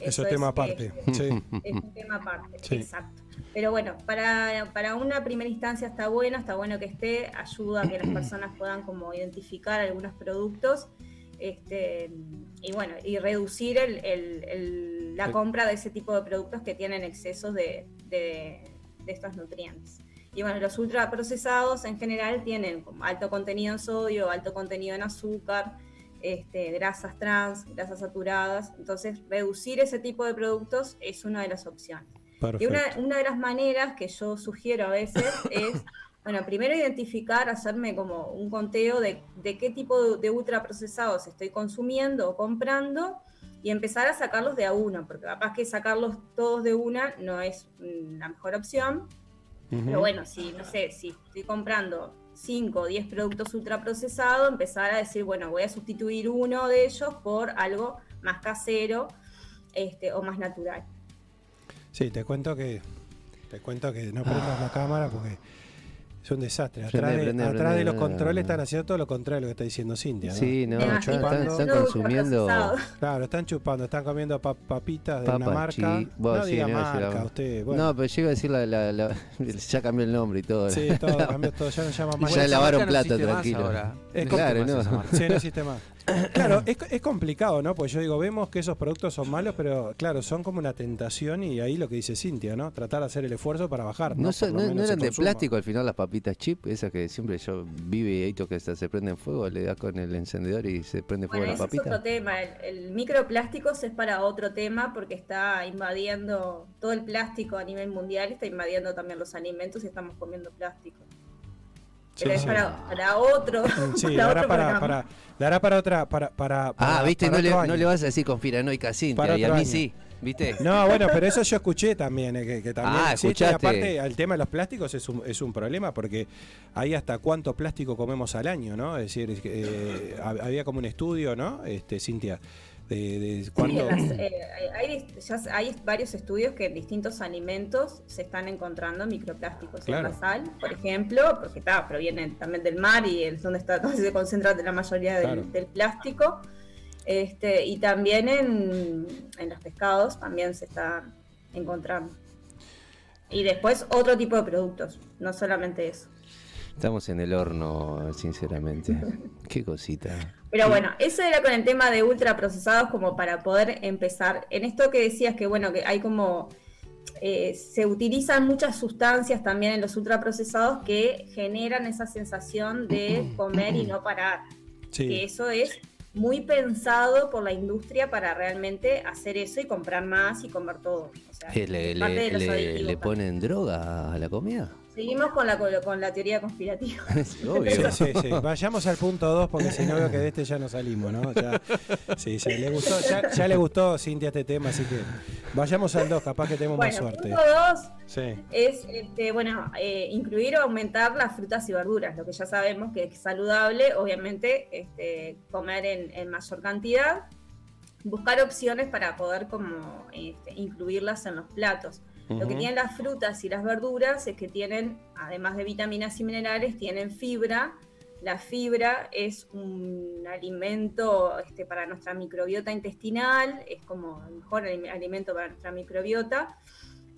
eso es tema aparte. Sí.
es un tema aparte,
Sí.
exacto. Pero bueno, para, para una primera instancia está bueno, está bueno que esté, ayuda a que las personas puedan como identificar algunos productos este, y bueno, y reducir el- el- el- la compra de ese tipo de productos que tienen excesos de, de- de estos nutrientes. Y bueno, los ultraprocesados en general tienen alto contenido en sodio, alto contenido en azúcar, este, grasas trans, grasas saturadas. Entonces, reducir ese tipo de productos es una de las opciones. Y una, una de las maneras que yo sugiero a veces es, bueno, primero identificar, hacerme como un conteo de, de qué tipo de, de ultraprocesados estoy consumiendo o comprando y empezar a sacarlos de a uno, porque capaz que sacarlos todos de una no es la mejor opción. Pero bueno, si no sé, si estoy comprando 5 o 10 productos ultraprocesados, empezar a decir, bueno, voy a sustituir uno de ellos por algo más casero este, o más natural.
Sí, te cuento que. Te cuento que no prendas la cámara porque es un desastre.
Prende,
Atrás, de,
prende,
atrás
prende,
de los controles están haciendo todo lo contrario de lo que está diciendo Cintia.
Sí, no, están, consumiendo...
Claro, están chupando, están comiendo pa- papitas de una
Papas
marca.
chi- bueno,
no
sí,
diga
no iba a decir
marca,
la-
usted. Bueno,
No, pero llega a decir la, la- la- Ya cambió el nombre y todo.
sí, todo cambió todo, ya no llama más.
Ya lavaron plata, tranquilo.
ahora.
Es
No
claro, no.
Sí, no existe más. Claro, es, es complicado, ¿no? Pues yo digo, vemos que esos productos son malos, pero claro, son como una tentación y ahí lo que dice Cintia, ¿no? Tratar de hacer el esfuerzo para bajar.
No,
lo
no- no
menos
eran
el
de
consumo.
plástico al final las papitas chip, esas que siempre yo vive y ahí que hasta se prenden fuego, le das con el encendedor y se prende fuego
Bueno,
la
ese es otro
papita.
tema. El, el microplásticos es para otro tema porque está invadiendo todo el plástico a nivel mundial, está invadiendo también los alimentos y estamos comiendo plástico. Pero
Sí,
es. Para, para otro.
Sí,
para
dará
otro
para, para, dará para otra. Para, para,
Ah, viste,
para
no le, no le vas a decir conspiranoica Cintia
Para
y a mí
año.
sí, ¿viste?
No, bueno, pero eso yo escuché también, eh, que, que también
Ah,
existe. Y
escuchaste.
aparte, el tema de los plásticos es un, es un problema porque hay hasta cuánto plástico comemos al año, ¿no? Es decir, es que, eh, hab- había como un estudio, ¿no? Este, Cintia, de, de
Sí, las- eh, hay, ya hay varios estudios que en distintos alimentos se están encontrando microplásticos.
Claro.
En la sal, por ejemplo, porque está, provienen también del mar y es donde está donde se concentra la mayoría del,
Claro.
del plástico. Este, y también en, en los pescados también se está encontrando. Y después otro tipo de productos, no solamente eso.
Estamos en el horno, sinceramente. Qué cosita.
Pero bueno, eso era con el tema de ultraprocesados como para poder empezar. En esto que decías que bueno, que hay como eh, se utilizan muchas sustancias también en los ultraprocesados que generan esa sensación de comer y no parar. Que
Sí,
eso es muy pensado por la industria para realmente hacer eso y comprar más y comer todo. O sea,
¿Qué, ¿Le, le, le- le ponen droga a la comida?
Seguimos con la, con la teoría conspirativa.
Es obvio.
Sí, sí, sí. Vayamos al punto 2 porque si no veo que de este ya no salimos, ¿no? Ya, sí, sí, le gustó, ya, ya le gustó Cintia este tema, así que vayamos al 2, capaz que tenemos más suerte.
punto dos,
Sí.
es este, bueno, eh, incluir o aumentar las frutas y verduras, lo que ya sabemos que es saludable, obviamente este, comer en, en mayor cantidad, buscar opciones para poder como este, incluirlas en los platos. Lo que tienen las frutas y las verduras es que tienen, además de vitaminas y minerales, tienen fibra. La fibra es un alimento este, para nuestra microbiota intestinal, es como el mejor alim- alimento para nuestra microbiota,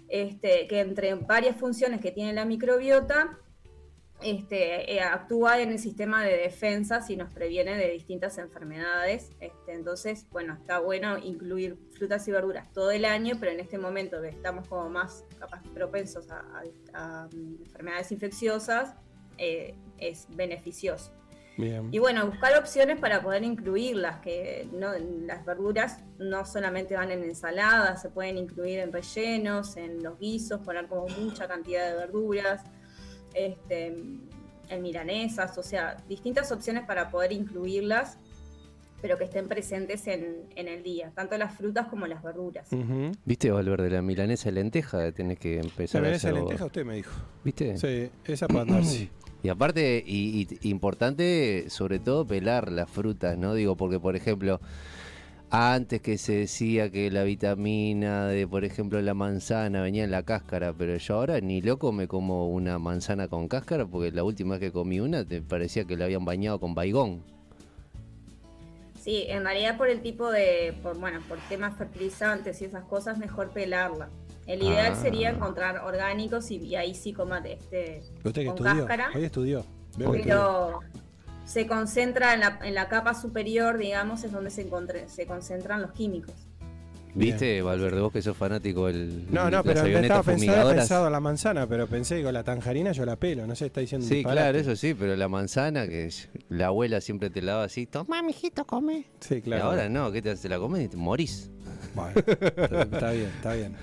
este, que entre varias funciones que tiene la microbiota, este, eh, actúa en el sistema de defensas y nos previene de distintas enfermedades. Este, entonces, bueno, está bueno incluir frutas y verduras todo el año, pero en este momento que estamos como más capaz propensos a, a- a, mm, enfermedades infecciosas, eh, es beneficioso.
Bien.
Y bueno, buscar opciones para poder incluirlas, que no, las verduras no solamente van en ensaladas, se pueden incluir en rellenos, en los guisos, poner como mucha cantidad de verduras, este, en milanesas, o sea, distintas opciones para poder incluirlas, pero que estén presentes en, en el día, tanto las frutas como las verduras.
¿Viste, Valverde, la milanesa de lenteja? Tenés que empezar
¿Se
a hacer.
lenteja? Usted me dijo.
¿Viste?
Sí, esa para andar, sí.
Y aparte, y, y- importante, sobre todo, pelar las frutas, ¿no? Digo, porque, por ejemplo, antes que se decía que la vitamina de, por ejemplo, la manzana venía en la cáscara, pero yo ahora ni loco me como una manzana con cáscara, porque la última vez que comí una te parecía que la habían bañado con baigón.
Sí, en realidad por el tipo de, por, bueno, por temas fertilizantes y esas cosas, mejor pelarla. El ideal
Ah.
sería encontrar orgánicos y, y ahí sí comer este,
Usted que
con
estudió.
cáscara.
Hoy estudió. Veo que estudió.
pero se concentra en la, en la capa superior, digamos, es donde se, encontre- se concentran los químicos.
¿Viste, Valverde, vos que sos fanático del.
No, no, pero estaba pensado en la manzana, pero pensé que con la tangerina yo la pelo, no sé, está diciendo
Sí,
disparate.
claro, eso sí, pero la manzana, que es- la abuela siempre te la daba así, toma, mijito, come.
Sí, claro.
Y ahora no, ¿qué te hace? La comes y te morís.
Bueno, está bien, está bien.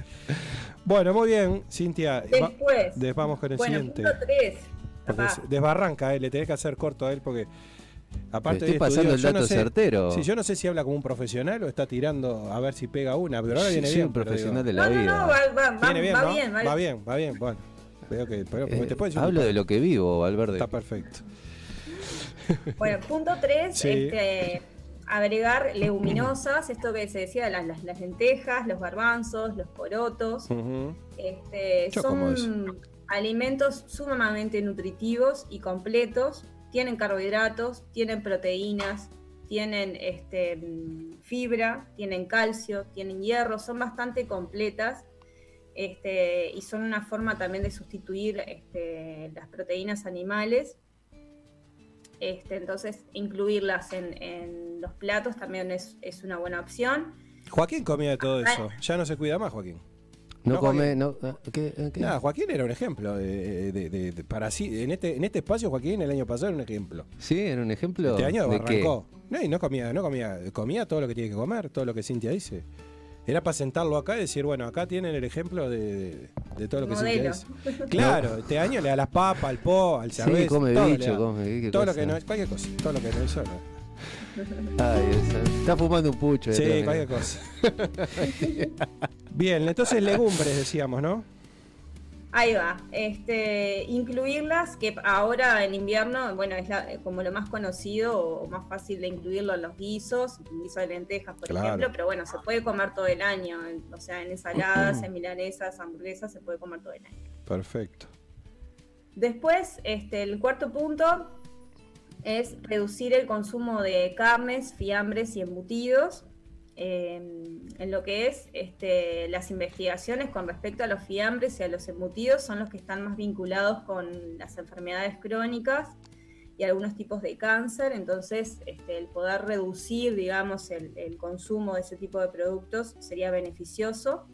Bueno, muy bien, Cintia. va-
Después,
des- vamos con el
bueno,
siguiente.
punto 3.
Porque desbarranca, eh, le tenés que hacer corto a él porque. Aparte
estoy
hoy
pasando
estudió,
el
yo
dato
no sé-
certero.
Sí, yo no sé si habla como un profesional o está tirando a ver si pega una, pero ahora
Sí,
viene
soy
bien.
un profesional
digo,
de la
No,
vida.
no, va, va- va-
Viene bien,
va
¿no?
bien, va
va
bien.
bien, va bien, bueno. Veo que, pero,
Eh,
te puedes
hablo de lo que vivo, Valverde.
Está perfecto.
Bueno, punto 3,
Sí.
este, agregar leguminosas, esto que se decía, las, las- las lentejas, los garbanzos, los porotos. Este,
Yo como eso.
son alimentos sumamente nutritivos y completos. Tienen carbohidratos, tienen proteínas, tienen este, fibra, tienen calcio, tienen hierro, son bastante completas este, y son una forma también de sustituir este, las proteínas animales. Este, entonces, incluirlas en, en los platos también es, es una buena opción.
Joaquín comía de todo eso. Ya no se cuida más, Joaquín.
No,
No,
come, no, ah, ¿qué, eh, qué?
Nada, Joaquín era un ejemplo. De, de- de- de- para sí, en este, en este espacio, Joaquín el año pasado era un ejemplo.
Sí, era un ejemplo.
Este año
de qué?
arrancó. No, y no comía, no comía, comía todo lo que tiene que comer, todo lo que Cintia dice. Era para sentarlo acá y decir, bueno, acá tienen el ejemplo de, de- de todo lo que
Modelo.
Cintia dice. Claro, este año le da las papas, al po, al
Sí,
cerveza.
come
todo
bicho, come
lo que no es, cualquier cosa, todo lo que no es ¿no?
Ay, está fumando un pucho.
Sí,
detrás,
cualquier cosa. Bien, entonces legumbres decíamos, ¿no?
Ahí va. Este, incluirlas, que ahora en invierno, bueno, es la- como lo más conocido o más fácil de incluirlo en los guisos, guiso de lentejas, por
Claro.
ejemplo, pero bueno, se puede comer todo el año, o sea, en ensaladas, en milanesas, hamburguesas, se puede comer todo el año.
Perfecto.
Después, este, el cuarto punto es reducir el consumo de carnes, fiambres y embutidos. eh, en lo que es este, las investigaciones con respecto a los fiambres y a los embutidos son los que están más vinculados con las enfermedades crónicas y algunos tipos de cáncer. Entonces, este, el poder reducir, digamos, el, el consumo de ese tipo de productos sería beneficioso.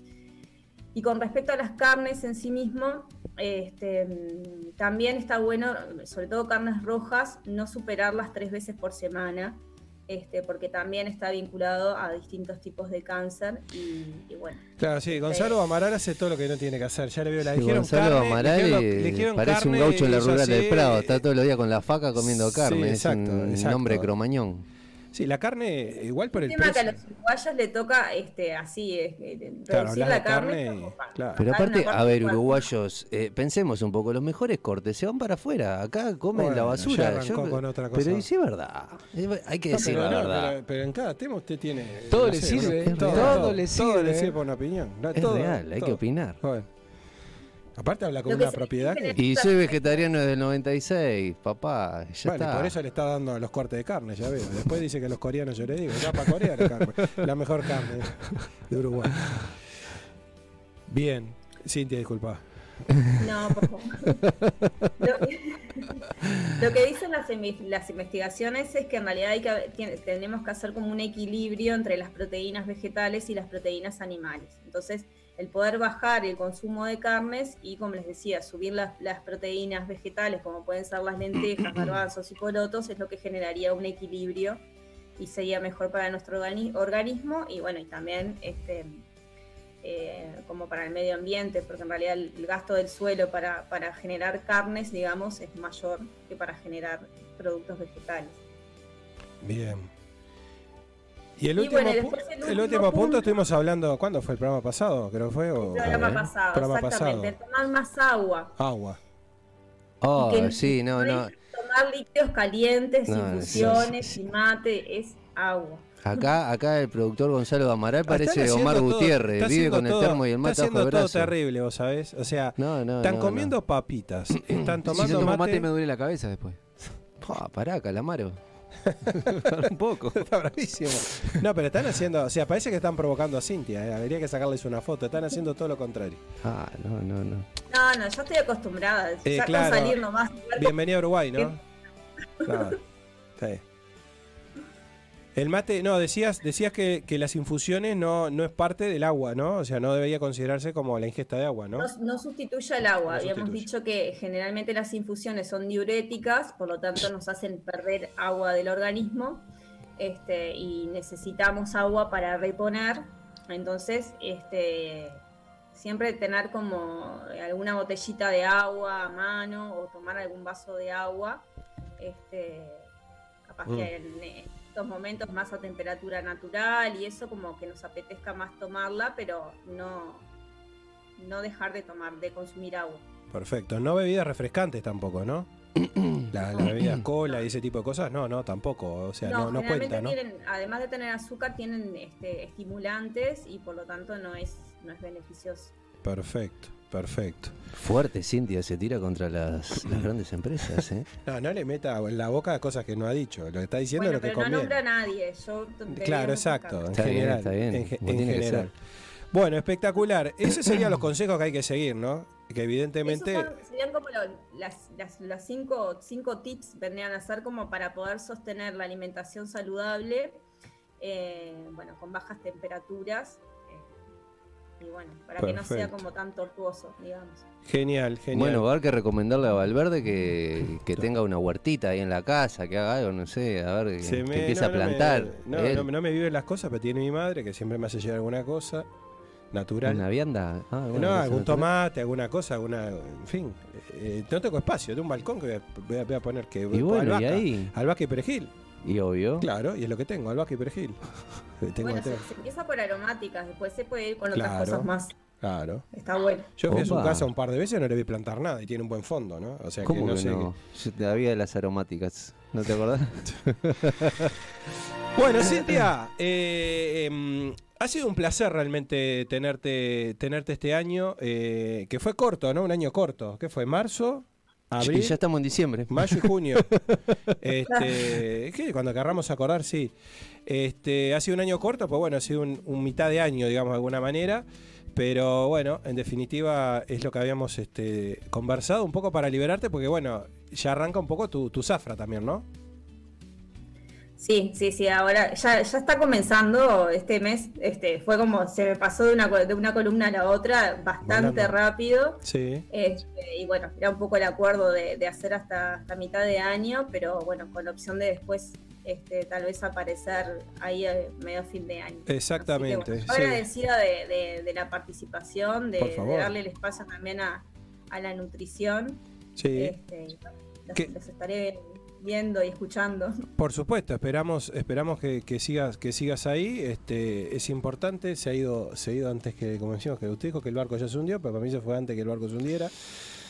Y con respecto a las carnes en sí mismo, este, también está bueno, sobre todo carnes rojas, no superarlas tres veces por semana, este, porque también está vinculado a distintos tipos de cáncer y, y bueno.
Claro, sí, Gonzalo Amaral hace todo lo que no tiene que hacer. Ya le veo la
Sí,
dijeron
Gonzalo
carne,
Amaral
le dijeron- le dijeron
parece un gaucho en la rural del Prado. Está todo el día con la faca comiendo
Sí,
carne.
exacto,
es un
exacto.
hombre cromañón.
Sí, la carne, igual por el
El tema que a
precio.
los uruguayos le toca este, así, eh, eh,
Claro,
reducir
hablas
la carne.
claro.
Pero aparte, a ver, uruguayos, eh, pensemos un poco, los mejores cortes se van para afuera. Acá comen
Bueno,
la
ya
basura.
arrancó con otra cosa.
Pero es verdad. Eh, Hay que
No,
decir
pero,
la
no,
verdad.
pero- pero en cada tema usted tiene.
Todo
no
le
sé,
sirve,
todo
todo
le
Todo le
sirve.
sirve por una opinión. No,
Es
todo,
real, hay que opinar.
Bueno. Aparte habla con una propiedad que...
Y soy vegetariano desde el 96, papá. Ya
Bueno,
está.
por eso le está dando los cortes de carne, ya veo. Después dice que los coreanos, yo le digo, ya para Corea la, carne, la mejor carne de Uruguay. Bien, Cintia, disculpa.
No, por favor. Lo, lo que dicen las, inve- las investigaciones es que en realidad hay que, tiene- tenemos que hacer como un equilibrio entre las proteínas vegetales y las proteínas animales. Entonces, el poder bajar el consumo de carnes y, como les decía, subir las, las proteínas vegetales, como pueden ser las lentejas, garbanzos y porotos, es lo que generaría un equilibrio y sería mejor para nuestro organi- organismo y bueno, y también este, eh, como para el medio ambiente, porque en realidad el, el gasto del suelo para, para generar carnes, digamos, es mayor que para generar productos vegetales.
Bien. Y el
Y
último,
bueno, y
pu-
después el
el
último
último punto,
punto-
estuvimos hablando, ¿cuándo fue el programa pasado? Creo que fue. O,
El programa
¿eh?
pasado,
Programa
exactamente.
pasado.
Tomar más agua.
Agua.
Oh,
que
sí, no, no.
Tomar líquidos calientes,
No,
infusiones, y mate, es agua.
Acá, acá el productor Gonzalo Amaral
Están
parece Omar
todo-
Gutiérrez,
está
vive
haciendo
con el
todo-
termo y el
Está
mate bajo
haciendo
el
todo terrible, vos sabés. O sea,
No, no,
están
no,
comiendo papitas, están
Si yo
tomando
tomo mate
mate.
me duele la cabeza después.
Pa, pará, Calamaro. Un poco.
Está bravísimo. No, pero están haciendo, o sea, parece que están provocando a Cintia, eh, habría que sacarles una foto, están haciendo todo lo contrario.
Ah, no, no, no.
No, no, yo estoy acostumbrada.
Eh, claro.
salir nomás.
Bienvenido a Uruguay, ¿no? Claro. Sí. El mate, no, decías, decías que, que las infusiones no, no es parte del agua, ¿no? O sea, no debería considerarse como la ingesta de agua, ¿no?
No, no sustituye al agua.
No
Habíamos
sustituye.
dicho que generalmente las infusiones son diuréticas, por lo tanto nos hacen perder agua del organismo este, y necesitamos agua para reponer. Entonces, este, siempre tener como alguna botellita de agua a mano o tomar algún vaso de agua. Este, capaz
Mm.
que en estos momentos más a temperatura natural y eso como que nos apetezca más tomarla, pero no, no dejar de tomar, de consumir agua.
Perfecto. No bebidas refrescantes tampoco, ¿no? La- Las bebidas cola y ese tipo de cosas, no, no, tampoco. O sea, no, no,
generalmente
cuenta, ¿no?
tienen, además de tener azúcar, tienen este, estimulantes y por lo tanto no es, no es beneficioso.
Perfecto, perfecto.
Fuerte, Cintia, se tira contra las, las grandes empresas, ¿eh?
No, no le meta en la boca cosas que no ha dicho. Lo que está diciendo
Bueno,
es lo que
pero no
conviene.
nombra a nadie. Yo
Claro, exacto. En
Está bien,
general.
está bien,
En,
tiene que
general.
ser.
Bueno, espectacular. Esos serían los consejos que hay que seguir, ¿no? Que evidentemente.
Son- serían como lo- las, las, las cinco, cinco tips vendrían a ser como para poder sostener la alimentación saludable, eh, bueno, con bajas temperaturas. Y bueno, para que no sea como tan tortuoso, digamos.
Genial, genial.
Bueno, va a haber que recomendarle a Valverde que, que tenga una huertita ahí en la casa, que haga algo, no sé, a ver, que,
me-
empiece
no,
a
no me-
plantar.
No,
él.
no, no me viven las cosas, pero tiene mi madre que siempre me hace llegar alguna cosa natural.
¿Una vianda? Ah, bueno,
no, algún
natural.
tomate, alguna cosa, alguna. En fin. eh, no tengo espacio, tengo un balcón que voy a, voy a- voy a poner que.
Y bueno, y
albahaca,
ahí,
albahaca y perejil.
Y obvio.
Claro, y es lo que tengo, albahaca y perejil. Tengo,
bueno,
tengo-
se, se empieza por aromáticas, después se puede ir con otras cosas más.
Claro.
Está bueno.
Yo fui a su casa un par de veces y no le vi plantar nada y tiene un buen fondo, ¿no? O sea que
¿Cómo
no
que
sé.
no? Yo te había de las aromáticas, ¿no te acordás?
Bueno, Cintia, eh, em, ha sido un placer realmente tenerte, tenerte este año, eh, que fue corto, ¿no? Un año corto. ¿Qué fue? ¿Marzo?
Y
¿Abril?
ya estamos en diciembre.
Mayo y junio. este, es que cuando querramos acordar, sí. Este, ha sido un año corto, pues bueno, ha sido un, un mitad de año, digamos, de alguna manera. Pero bueno, en definitiva es lo que habíamos este, conversado un poco para liberarte, porque bueno, ya arranca un poco tu, tu zafra también, ¿no?
Sí, sí, sí, ahora ya, ya está comenzando este mes, este, fue como se me pasó de una, de una columna a la otra bastante
Volando.
rápido.
Sí.
Este, y bueno, era un poco el acuerdo de, de hacer hasta, hasta mitad de año, pero bueno, con la opción de después este, tal vez aparecer ahí a medio fin de año.
Exactamente,
bueno,
sí.
agradecida de, de- de la participación, de, darle el espacio también a, a la nutrición.
Sí.
Este, los, los estaré viendo y escuchando.
Por supuesto, esperamos, esperamos que, que sigas, que sigas ahí. Este, es importante, se ha ido, se ha ido antes que, como decimos, que usted dijo que el barco ya se hundió, pero para mí se fue antes que el barco se hundiera.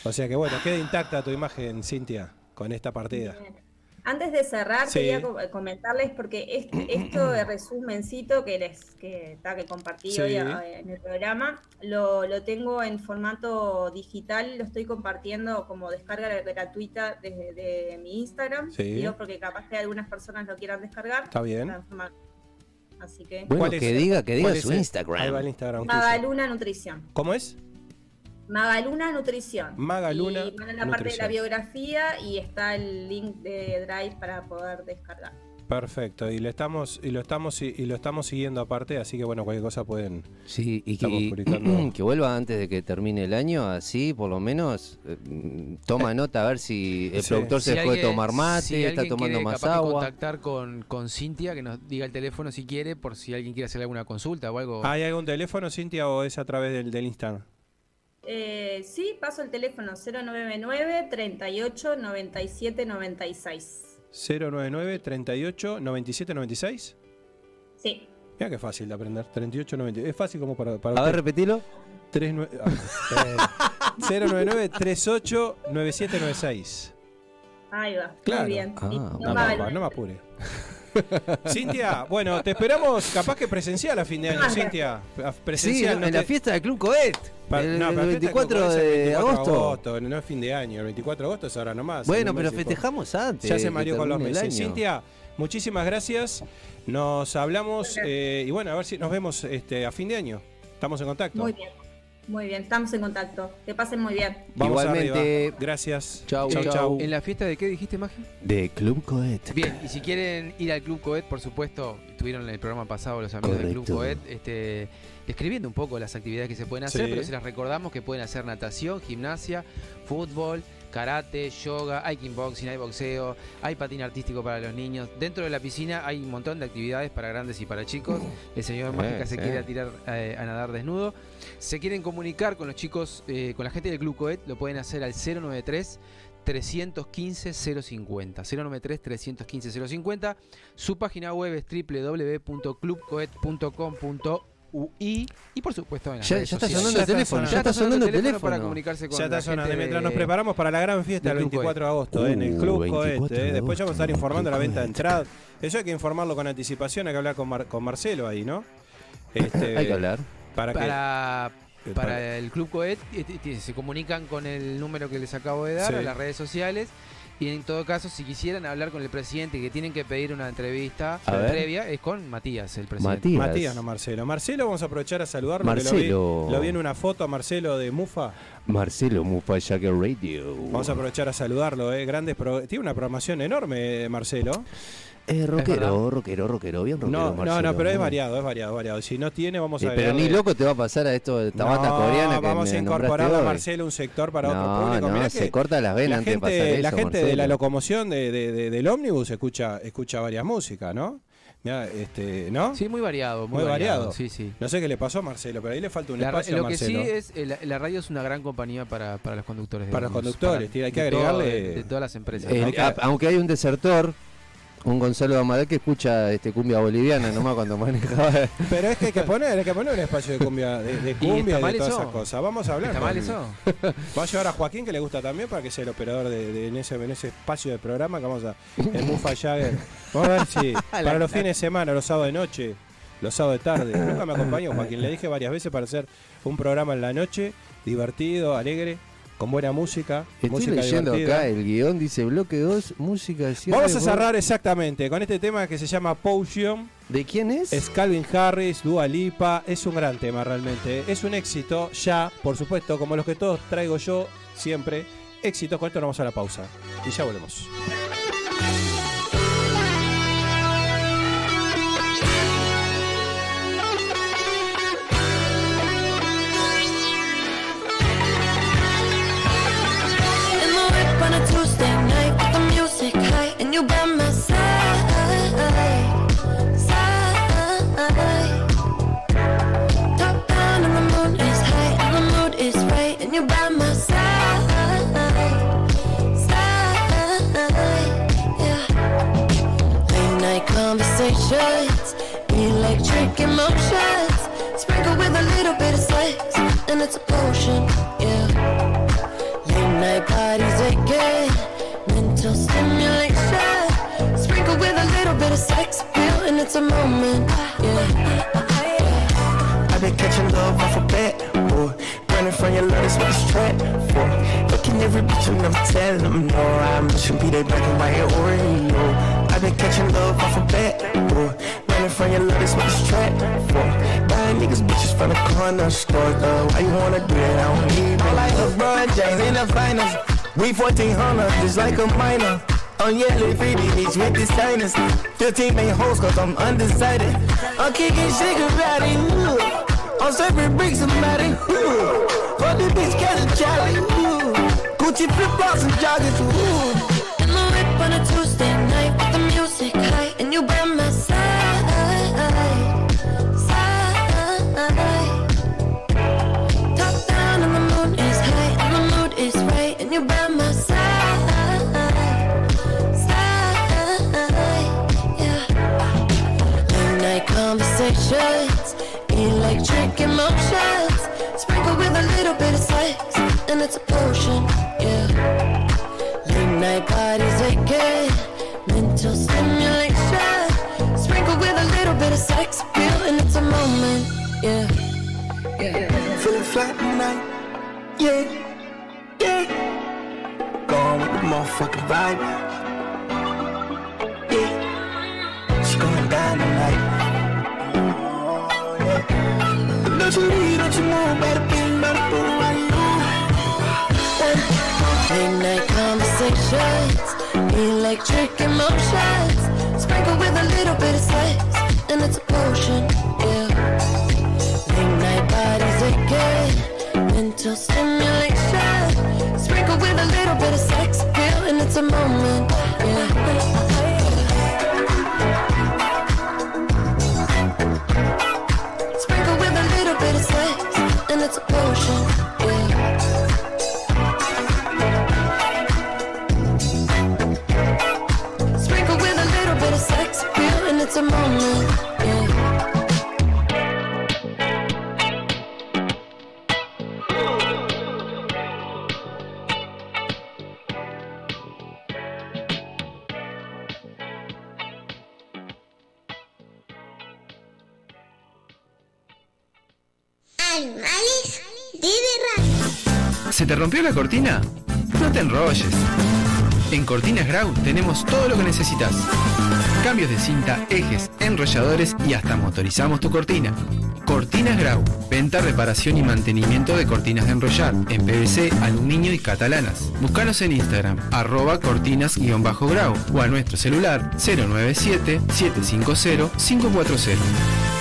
O sea que bueno, queda intacta tu imagen, Cintia, con esta partida.
Bien. Antes de cerrar,
Sí.
quería co- comentarles porque este, esto de resumencito que les que, ta, que compartí
Sí.
hoy eh, en el programa, lo, lo tengo en formato digital, lo estoy compartiendo como descarga gratuita desde de mi Instagram.
Sí.
Digo porque capaz que algunas personas lo quieran descargar.
Está bien.
Así que
Bueno,
¿Cuál es
que diga, que diga
es
su Instagram.
Ahí va el Instagram.
Magaluna Nutrición.
¿Cómo es?
Magaluna Nutrición.
Magaluna
Y van en la parte de la biografía y está el link de Drive para poder descargar.
Perfecto, y lo estamos y lo estamos y lo estamos siguiendo aparte, así que bueno, cualquier cosa pueden
Sí, y que, que vuelva antes de que termine el año, así por lo menos eh, toma nota a ver si el
Sí.
productor se
Si
dejó de
alguien-
tomar mate,
si
está tomando
quiere
más
capaz que
agua.
contactar con, con Cintia, que nos diga el teléfono si quiere, por si alguien quiere hacer alguna consulta o algo.
¿Hay algún teléfono, Cintia, o es a través del, del Instagram?
Eh, sí, paso el teléfono 099 38 97 96.
099 38 97 96.
Sí,
Mira qué fácil de aprender. 38 96. Es fácil como para, para
A ver, repetilo.
39 ah, eh, 099 38 97 96.
ahí va.
Claro.
Muy bien.
Ah, no,
No, no me apure. Cintia, bueno, te esperamos capaz que presencial a fin de año, Cintia.
Sí,
Presencial. no
en la fiesta del Club Coet.
Pa-
el,
no,
el
pero la fiesta
24
que ocurre es el
de
24
agosto.
No es fin de año, el 24 de agosto es ahora nomás. en
Bueno, pero festejamos antes.
Ya se mareó con los meses.
año.
Cintia, muchísimas gracias. Nos hablamos eh, y bueno, a ver si nos vemos este, a fin de año. Estamos en contacto.
Muy bien. Muy bien, estamos en contacto. Que pasen muy bien.
Vamos
Igualmente.
arriba. Gracias.
Chau,
chau.
chau.
chau.
¿En la fiesta de qué dijiste, Magi?
De Club Coet.
Bien, y si quieren ir al Club Coet, por supuesto, estuvieron en el programa pasado los amigos del Club. Coet, este, escribiendo un poco las actividades que se pueden hacer,
Sí.
pero se las recordamos que pueden hacer natación, gimnasia, fútbol, karate, yoga, hay kickboxing, hay boxeo, hay patín artístico para los niños. Dentro de la piscina hay un montón de actividades para grandes y para chicos. El señor Mágica se quiere tirar eh, a nadar desnudo. Se quieren comunicar con los chicos, eh, con la gente del Club Coet, lo pueden hacer al 093 315 050 093 315 050 su página web es www.clubcoet.com.ui y por supuesto en las
Ya,
redes
ya está
sociales.
sonando el teléfono. Ya está sonando el
para
teléfono.
comunicarse con
Ya está
la
sonando.
gente
Mientras nos preparamos para la gran fiesta
del
del
Club
24 de agosto en el Club
24
Coet.
de
eh. Después ya vamos a estar informando la venta de entradas. Eso hay que informarlo con anticipación. Hay que hablar con, Mar- con Marcelo ahí, ¿no? Este,
Hay que hablar.
Para que.
para,
eh,
para el Club Coet eh, se comunican con el número que les acabo de dar
Sí.
a las redes sociales y en todo caso si quisieran hablar con el presidente que tienen que pedir una entrevista
A ver.
previa es con Matías el presidente
Matías.
Matías, no Marcelo. Marcelo, vamos a aprovechar a saludarlo.
Marcelo.
Lo vi, lo vi en una foto a Marcelo de Mufa.
Marcelo Mufa Jagger Radio.
Vamos a aprovechar a saludarlo. Eh. Grandes pro- Tiene una programación enorme, Marcelo.
Verdad.
rockero, rockero, rockero, bien rockero.
No, no,
Marcelo,
no, pero es variado, es variado, variado. Si no tiene, vamos
Eh,
a
pero ni loco te va a pasar a esto de esta banda
No,
coreana que
vamos
me
a incorporar a. Marcelo un sector para
no,
otro público.
No,
Mirá
se corta las venas
la
antes de
gente,
pasar eso,
la gente de la
Marcelo.
locomoción de, de- de- del ómnibus escucha, escucha varias músicas, ¿no? Mirá, este, ¿no?
sí muy variado muy,
Muy variado.
sí sí
No sé qué le pasó a Marcelo, pero ahí le falta un
La
espacio
lo
a
que sí
Marcelo.
es, eh, la, la radio es una gran compañía para, para los conductores. de
Para los conductores,
para-
tiene- hay que
todo-
agregarle-
de, de todas las empresas.
Eh,
Hay que-
a- aunque hay un desertor, un Gonzalo Amadal que escucha este cumbia boliviana nomás cuando manejaba.
Pero es que hay que poner, hay que poner un espacio de cumbia, de, de
¿Y
cumbia y de todas esas cosas. Vamos a hablar.
¿Está
con-
mal eso?
Va a llevar a Joaquín, que le gusta también, para que sea el operador de, de- en, ese, en ese espacio de programa que vamos a. El Mufa Jagger. Vamos a ver si. Para los fines de semana, los sábados de noche, los sábados de tarde. Nunca me acompañó Joaquín. Le dije varias veces para hacer un programa en la noche, divertido, alegre, con buena música.
Estoy
música
leyendo
divertida.
acá el guion, dice bloque 2, música de cierre,
Vamos a cerrar exactamente con este tema que se llama Potion.
¿De quién es?
Es Calvin Harris, Dua Lipa, es un gran tema realmente. Es un éxito ya, por supuesto, como los que todos traigo yo siempre. Éxito, con esto nos vamos a la pausa. Y ya volvemos.
It's. Yeah. Late night parties again, mental stimulation. Sprinkle with a little bit of sex
appeal, and it's a moment. Yeah.
I've been catching love off a bat, boy. Running from your love, that's what it's trapped for. Looking every bitch and I'm telling them no. I'm wishing be that black and white Oreo. I've been catching love off a bat, boy. Running from your love, that's what it's trapped for. Buying niggas bitches from the corner store, though. Why you wanna do that? I don't need it. like LeBron James in the finals. We 1400, just like a minor. On yellow pretty bitch with the signers. 15 main hoes cause I'm undecided. I'm kicking shit about it. I'm serving bricks somebody. For the bitch catch a Charlie. ooh. Gucci flip flops and joggers. ooh.
And it's a potion. Yeah. Late night bodies aching, mental stimulation. sprinkled with a little bit of sex appeal, and it's a moment. Yeah. Yeah.
Feeling flat tonight. Yeah. Yeah. Going with the motherfucking vibe. Yeah. It's going down tonight. Don't you leave, don't you move, better be, better be right
Late night conversations, electric emotions. Sprinkle with a little bit of sex, and it's a potion. Yeah. Late night bodies aching, mental stimulation. Sprinkle with a little bit of sex appeal, and it's a moment.
Rompió la cortina? No te enrolles. En Cortinas Grau tenemos todo lo que necesitas. Cambios de cinta, ejes, enrolladores y hasta motorizamos tu cortina. Cortinas Grau. Venta, reparación y mantenimiento de cortinas de enrollar en PVC, aluminio y catalanas. Búscanos en Instagram, arroba cortinas-grau o a nuestro celular 097-750-540.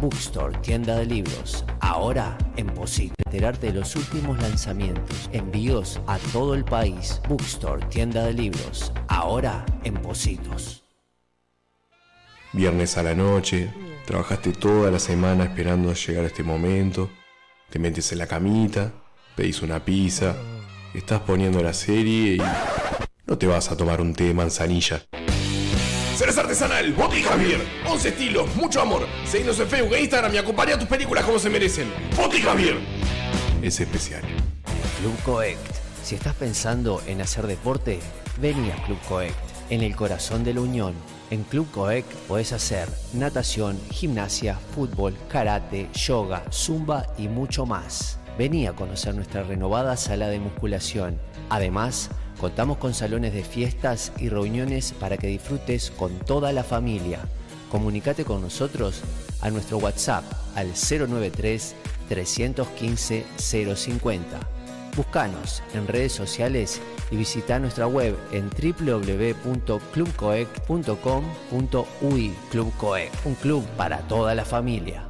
Bookstore, tienda de libros, ahora en Posito. Enterarte de los últimos lanzamientos, envíos a todo el país. Bookstore, tienda de libros, ahora en Positos.
Viernes a la noche, trabajaste toda la semana esperando llegar a este momento, te metes en la camita, pedís una pizza, estás poniendo la serie y no te vas a tomar un té de manzanilla.
Cerveza artesanal, Botica Javier. 11 estilos, mucho amor. Seguinos en Facebook e Instagram y acompaña tus películas como se merecen. Botica Javier.
Es especial.
Club Coect. Si estás pensando en hacer deporte, vení a Club Coect, en el corazón de la Unión. En Club Coect podés hacer natación, gimnasia, fútbol, karate, yoga, zumba y mucho más. Vení a conocer nuestra renovada sala de musculación. Además, contamos con salones de fiestas y reuniones para que disfrutes con toda la familia. Comunicate con nosotros a nuestro WhatsApp al 093 315 050. Buscanos en redes sociales y visita nuestra web en www.clubcoec.com.uy Club Coec, un club para toda la familia.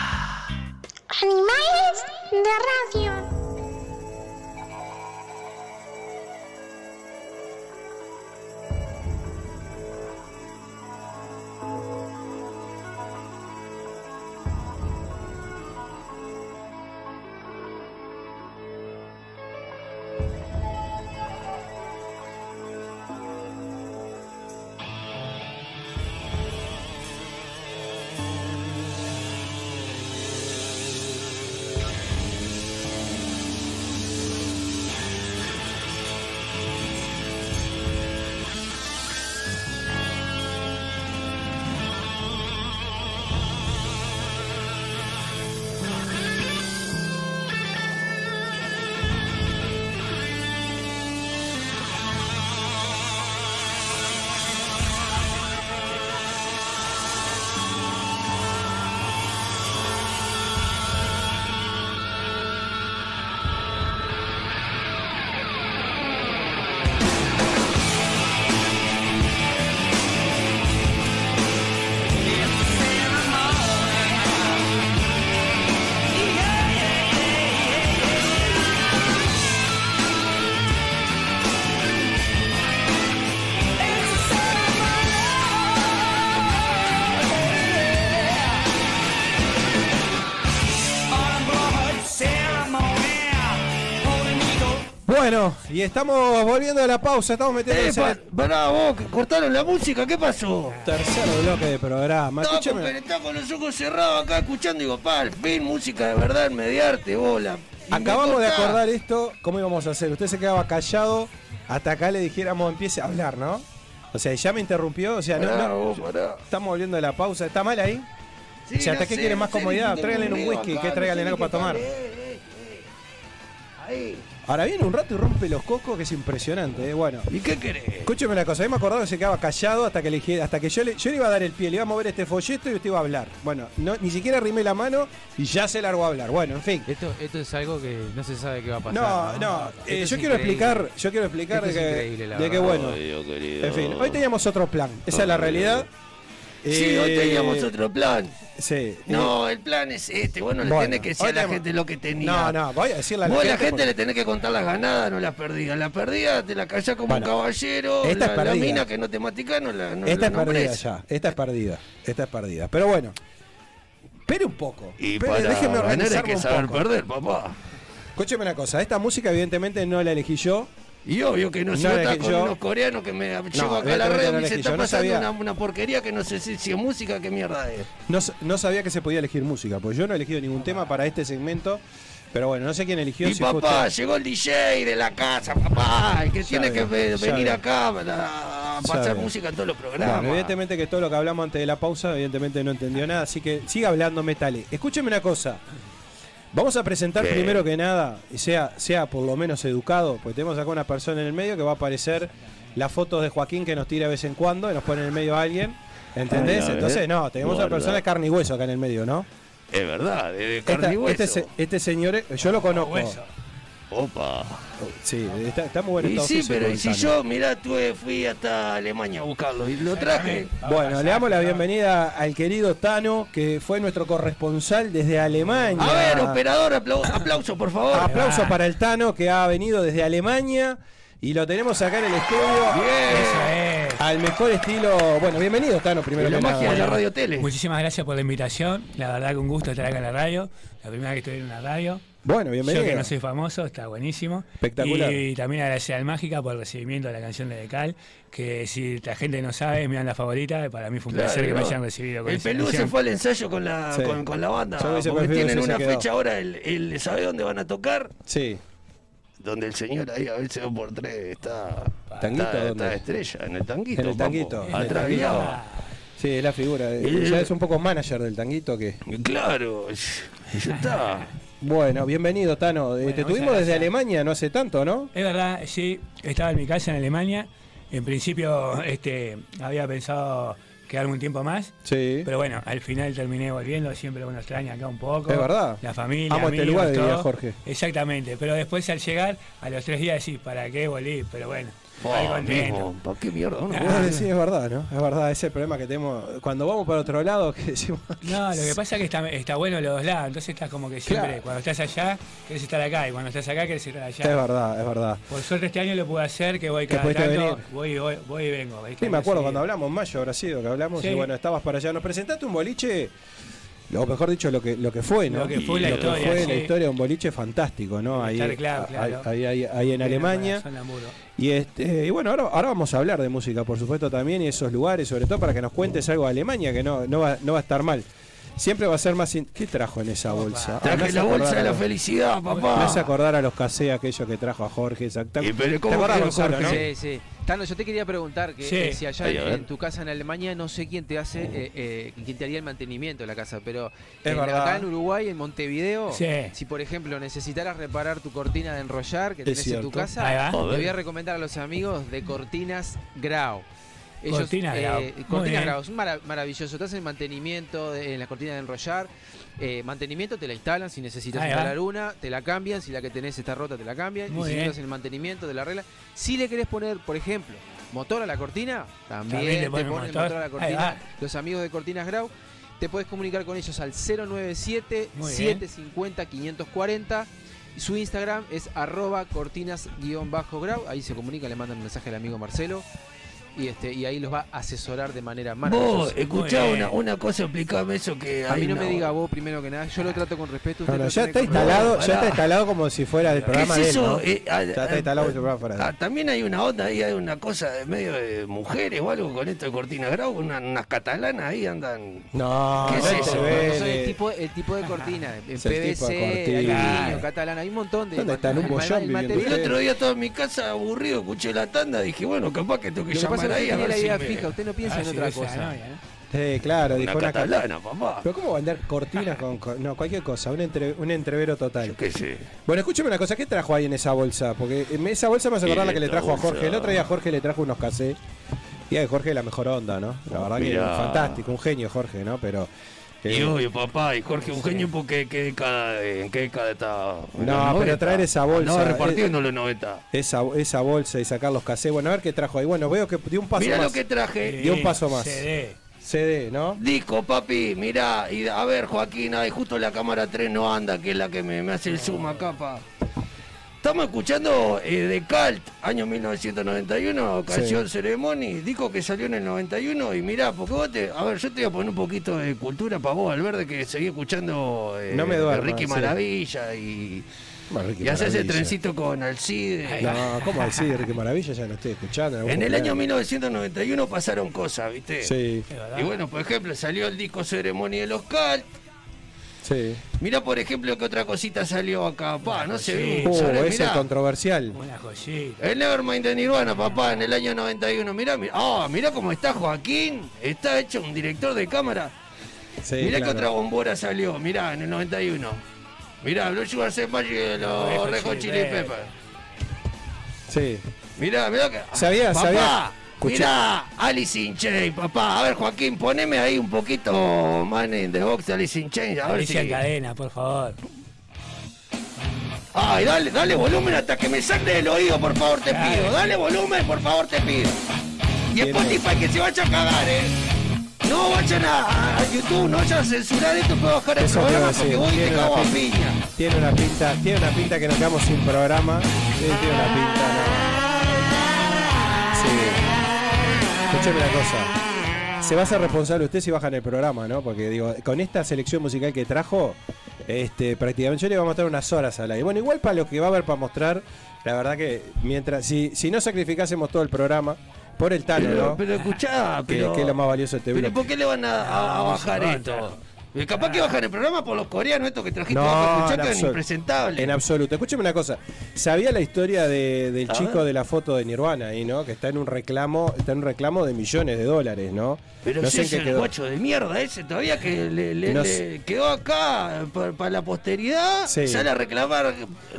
Animales de radio.
Bueno, y estamos volviendo a la pausa, estamos metiendo
Eh, pa- pará, vos, que cortaron la música, ¿qué pasó?
tercer bloque de programa.
No, porque estaba con los ojos cerrados acá escuchando y digo, pa, al fin, música de verdad, mediarte, bola.
Acabamos de acordar esto, ¿cómo íbamos a hacer? Usted se quedaba callado hasta acá le dijéramos empiece a hablar, ¿no? O sea, ya me interrumpió, o sea, no,
Pará,
no,
vos,
estamos volviendo a la pausa. ¿Está mal ahí?
Sí,
o sea, ¿hasta
no
qué
sé,
quiere
no
más comodidad? Tráiganle un whisky,
acá,
que tráiganle algo para tomar.
eh, eh, eh. Ahí.
Ahora viene un rato y rompe los cocos, que es impresionante, ¿eh? Bueno.
¿Y qué querés?
Escúcheme una cosa, a mí me acordaba que se quedaba callado hasta que le dije- hasta que yo le, yo le iba a dar el pie, le iba a mover este folleto y usted iba a hablar. Bueno, no, ni siquiera arrimé la mano y ya se largó a hablar. Bueno, en fin.
Esto, esto es algo que no se sabe qué va a pasar.
No,
No,
eh, yo quiero explicar, yo quiero explicar
Esto
de
es
que,
increíble, la
de que bueno.
Ay, Dios querido.
En fin, hoy teníamos otro plan, esa es la realidad.
Sí, hoy
Eh,
teníamos otro plan.
Sí.
No, el plan es este. Bueno, le
Bueno,
tenés que decir
hoy
a la
tenemos-
gente lo que tenía.
No, no, voy a decirle a la
Vos a la
gente
gente
porque-
le tenés que contar las ganadas, no las perdidas. Las perdidas te la callás como
Bueno,
un caballero.
esta
la,
es
la
perdida.
mina que no te matica no la no
esta
la
es perdida ya, esta es perdida, esta es perdida. Pero bueno, espere un poco.
Y
espere,
para
déjeme
ganar hay que
un
saber
poco.
perder, papá.
Escúcheme una cosa, esta música evidentemente no la elegí yo.
Y obvio que no, si
No elegí
con
yo.
unos coreanos que me llevo acá a la red y se está pasando una, una porquería que no sé si, si es música, qué mierda es.
No, no sabía que se podía elegir música, pues yo no he elegido ningún tema para este segmento. Pero bueno, no sé quién eligió.
Y
si fue
papá, llegó el DJ de la casa, papá, el que
Ya
tiene que venir acá para
Ya
pasar música en todos los programas.
Evidentemente que todo lo que hablamos antes de la pausa, evidentemente no entendió nada, así que siga hablando Metale. Escúcheme una cosa. Vamos a presentar
¿Qué?
primero que nada, y sea, sea por lo menos educado, porque tenemos acá una persona en el medio que va a aparecer las fotos de Joaquín que nos tira de vez en cuando y nos pone en el medio a alguien. ¿Entendés?
Ay, a.
Entonces, no, tenemos una
Guarda.
persona de carne y hueso acá en el medio, ¿no?
Es verdad, de
Esta-
carne y hueso.
este, este señor, eh, yo lo conozco.
Opa.
Sí, está, está muy bueno.
Y sí, pero y si yo, mirá, tuve, fui hasta Alemania a buscarlo y lo traje.
Bueno, le damos la bienvenida al querido Tano, que fue nuestro corresponsal desde Alemania.
A ver, operador, aplau- aplauso, por favor.
Aplauso para el Tano que ha venido desde Alemania y lo tenemos acá en el estudio.
Bien.
Al mejor estilo. Bueno, bienvenido Tano, primero
La
que
magia
nada.
de la radio tele.
Muchísimas gracias por la invitación. La verdad que un gusto estar acá en la radio. La primera vez que estoy en una radio.
Bueno, bienvenido.
Yo que no soy famoso, está buenísimo.
Espectacular.
Y, también agradecer al Mágica por el recibimiento de la canción de Decal, que si la gente no sabe, es mi banda favorita. Para mí fue un
Claro,
placer que me hayan recibido con
El peludo se fue al ensayo con la,
Sí.
con, con la banda. Porque tienen una
quedó.
fecha ahora, el, el- ¿sabe dónde van a tocar?
Sí.
Donde el señor ahí a veces dos por tres está.
¿Tanguito
está,
dónde?
está estrella, en el tanguito.
En el tanguito.
guiado.
Sí, es la figura. Ya es un poco manager del tanguito que.
Claro, ya está.
Bueno, bienvenido, Tano. Eh, te tuvimos desde. Alemania no hace tanto, ¿no?
Es verdad, sí, estaba en mi casa en Alemania. En principio este, había pensado quedarme un tiempo más.
Sí.
Pero bueno, al final terminé volviendo. Siempre uno extraña acá un poco.
Es verdad.
La familia.
Amo este
amigos,
lugar, diría
todo.
Jorge.
Exactamente. Pero después al llegar, a los tres días decís, ¿para qué volví? Pero bueno,
Oh,
contento.
mismo, ¿Para qué mierda?
Ah.
Sí, es verdad, ¿no? Es verdad, ese es el problema que tenemos. Cuando vamos para otro lado, que decimos.
No, lo que pasa es que está, está bueno los dos lados. Entonces estás como que siempre,
Claro.
cuando estás allá, querés estar acá. Y cuando estás acá, querés estar allá.
Es verdad, es verdad.
Por suerte este año lo pude hacer, que voy cada tanto,
venir.
voy, voy, voy y vengo.
Sí, me acuerdo cuando hablamos en mayo, habrá sido que hablamos.
Sí.
Y bueno, estabas para allá. Nos presentaste un boliche. O mejor dicho, lo que, lo que fue, ¿no?
Lo que fue la
Lo
historia,
fue la historia de un boliche fantástico, ¿no? Ahí,
Claro, claro,
ahí- ahí- ahí- ahí en Alemania. Y este y bueno, ahora, ahora vamos a hablar de música, por supuesto, también, y esos lugares, sobre todo para que nos cuentes algo de Alemania, que no, no, va, no va a estar mal. Siempre va a ser más... in- ¿Qué trajo en esa bolsa? Me
Traje la bolsa de la felicidad,
Me
papá.
hace acordar a los casés aquellos que trajo a Jorge. exacta-
Y pero
¿Te
¿cómo
acordás,
que
Gonzalo,
Jorge?
no?
Sí, sí. Tano, yo te quería preguntar que
Sí.
eh, si allá en, tu casa en Alemania no sé quién te hace, eh, eh, quién te haría el mantenimiento de la casa, pero en-
verdad.
acá en Uruguay, en Montevideo,
Sí.
si por ejemplo necesitaras reparar tu cortina de enrollar que
Es
tenés en tu casa, te voy a recomendar a los amigos de Cortinas Grau.
Cortinas Grau. Muy
Cortinas
bien.
Grau, es un mara- maravilloso. Te hacen mantenimiento de- en la cortina de enrollar. eh, mantenimiento te la instalan si necesitas instalar una, te la cambian. Si la que tenés está rota, te la cambian.
Muy
y si
bien.
necesitas el mantenimiento de la regla. Si le querés poner, por ejemplo, motor a la cortina, también, te
ponen motor.
motor a la cortina. Los amigos de Cortinas Grau. Te puedes comunicar con ellos al 097
Muy bien.
750 540. Su Instagram es arroba cortinas-grau. Ahí se comunica, le mandan un mensaje al amigo Marcelo. Y, este, y ahí los va a asesorar de manera
Vos,
maravillosa.
escuchá una, cosa, explicame eso que
A mí no me diga vos primero que nada. Yo lo trato con respeto. usted
No, no,
lo
ya está instalado, ya está instalado como si fuera del
¿Qué
programa
es
de él,
eso?
¿no?
Eh, ah,
Ya está
ah,
instalado el programa fuera de
ah,
él.
también hay una onda ahí, hay una cosa de medio de mujeres o algo con esto de Cortina Grau, una- unas catalanas ahí andan.
No,
¿Qué es eso?
son el
de-
tipo, el tipo de cortina, en
Es el de
PVC, catalán, hay un montón de.
¿Dónde está? En un
el-
bollón
el
El otro día estaba en mi casa aburrido, escuché la tanda, dije, bueno, capaz que tengo que
que pasa que usted tiene la idea
me-
fija, usted no piensa
Ah,
en otra cosa.
novia, ¿no?
Sí, claro,
Una
dijo una ca-
catalana, papá.
Pero ¿cómo vender cortinas con, con- No, cualquier cosa, un, entre- un entrevero total.
Yo qué sé.
Bueno, escúcheme una cosa, ¿qué trajo ahí en esa bolsa? Porque en esa bolsa me hace acordar la que le trajo a Jorge. El otro día Jorge le trajo unos casés. Y a Jorge la mejor onda, ¿no? La verdad que
Mirá.
fantástico, un genio Jorge, ¿no? Pero...
Y obvio, papá, y Jorge un genio porque ¿qué década, en qué década está. ¿En
No, pero
90?
traer esa bolsa,
No, repartido
eh,
en los 90.
esa, esa bolsa y sacar los casés. Bueno, a ver qué trajo ahí. Bueno, veo que dio un paso
Mirá
más.
lo que traje.
Dio un paso más.
CD.
CD, ¿no?
Disco, papi, mirá, y a ver, Joaquín, ahí justo la cámara 3 no anda, que es la que me, me hace el zoom acá, pa. Estamos escuchando eh, de Cult, año 1991, canción Ceremony, disco que salió en el 91, y mirá, porque vos te... A ver, yo te voy a poner un poquito de cultura para vos, al verde, que seguí escuchando eh,
No me duermas,
Ricky
sí.
Maravilla y...
Bueno, Ricky
Y haces
Maravilla.
trencito con Alcide.
No, ¿cómo decir? Qué maravilla, ya lo estoy escuchando.
En el año
cumpleaños.
1991 pasaron cosas, ¿viste?
Sí,
Y bueno, por ejemplo, salió el disco Ceremony de los Cult.
Sí.
Mirá, por ejemplo, que otra cosita salió acá, pa, no se ve.
Uh, ese
mirá.
controversial.
Una joyita.
El Nevermind de Nirvana, papá, en el año 91. Mirá, mirá, ah, mirá cómo está Joaquín. Está hecho un director de cámara.
Sí,
mirá
claro.
que otra bombora salió, mirá, en el 91. Mirá, Blue Sugar Sex Magic de los
Hot Chili. Peppers.
Sí.
Mirá, mirá que.
Sabía,
papá,
sabía.
Mirá, Alice in Chains, papá. A ver, Joaquín, poneme ahí un poquito Man in the Box de Alice in Chains. A ver si.
Cadena, por favor.
Ay, dale, dale volumen hasta que me sangre el oído, por favor, te pido. Dale volumen, por favor, te pido. Y Spotify que se vaya a cagar, eh. No vayan a, a YouTube, no vayan a censurar esto, puedo bajar el
Eso
programa
decir,
porque voy y te cago a piña.
Tiene una pinta, tiene una pinta que nos quedamos sin programa. Sí, tiene una pinta, ¿no? Sí. Escúcheme una cosa. se va a ser responsable usted si baja en el programa, ¿no? Porque digo, con esta selección musical que trajo, este, prácticamente yo le voy a mostrar unas horas al aire. Bueno, igual para lo que va a haber para mostrar, la verdad que mientras, si, si no sacrificásemos todo el programa, por el Tano,
Pero,
¿no?
pero escuchá,
que,
pero,
que es lo más valioso de este
pero
bloque.
¿por qué le van a, a- a bajar esto? Eh, Capaz que bajan el programa por los coreanos estos que trajiste eran
absolu-
impresentables.
En absoluto. Escúcheme una cosa. ¿Sabía la historia de- del chico
ver.
de la foto de Nirvana ahí, no? Que está en un reclamo, está en un reclamo de millones de dólares, ¿no?
Pero
no
si es el
quedó.
guacho de mierda ese todavía que le, le-
No
le quedó acá para la posteridad,
Sí.
sale a reclamar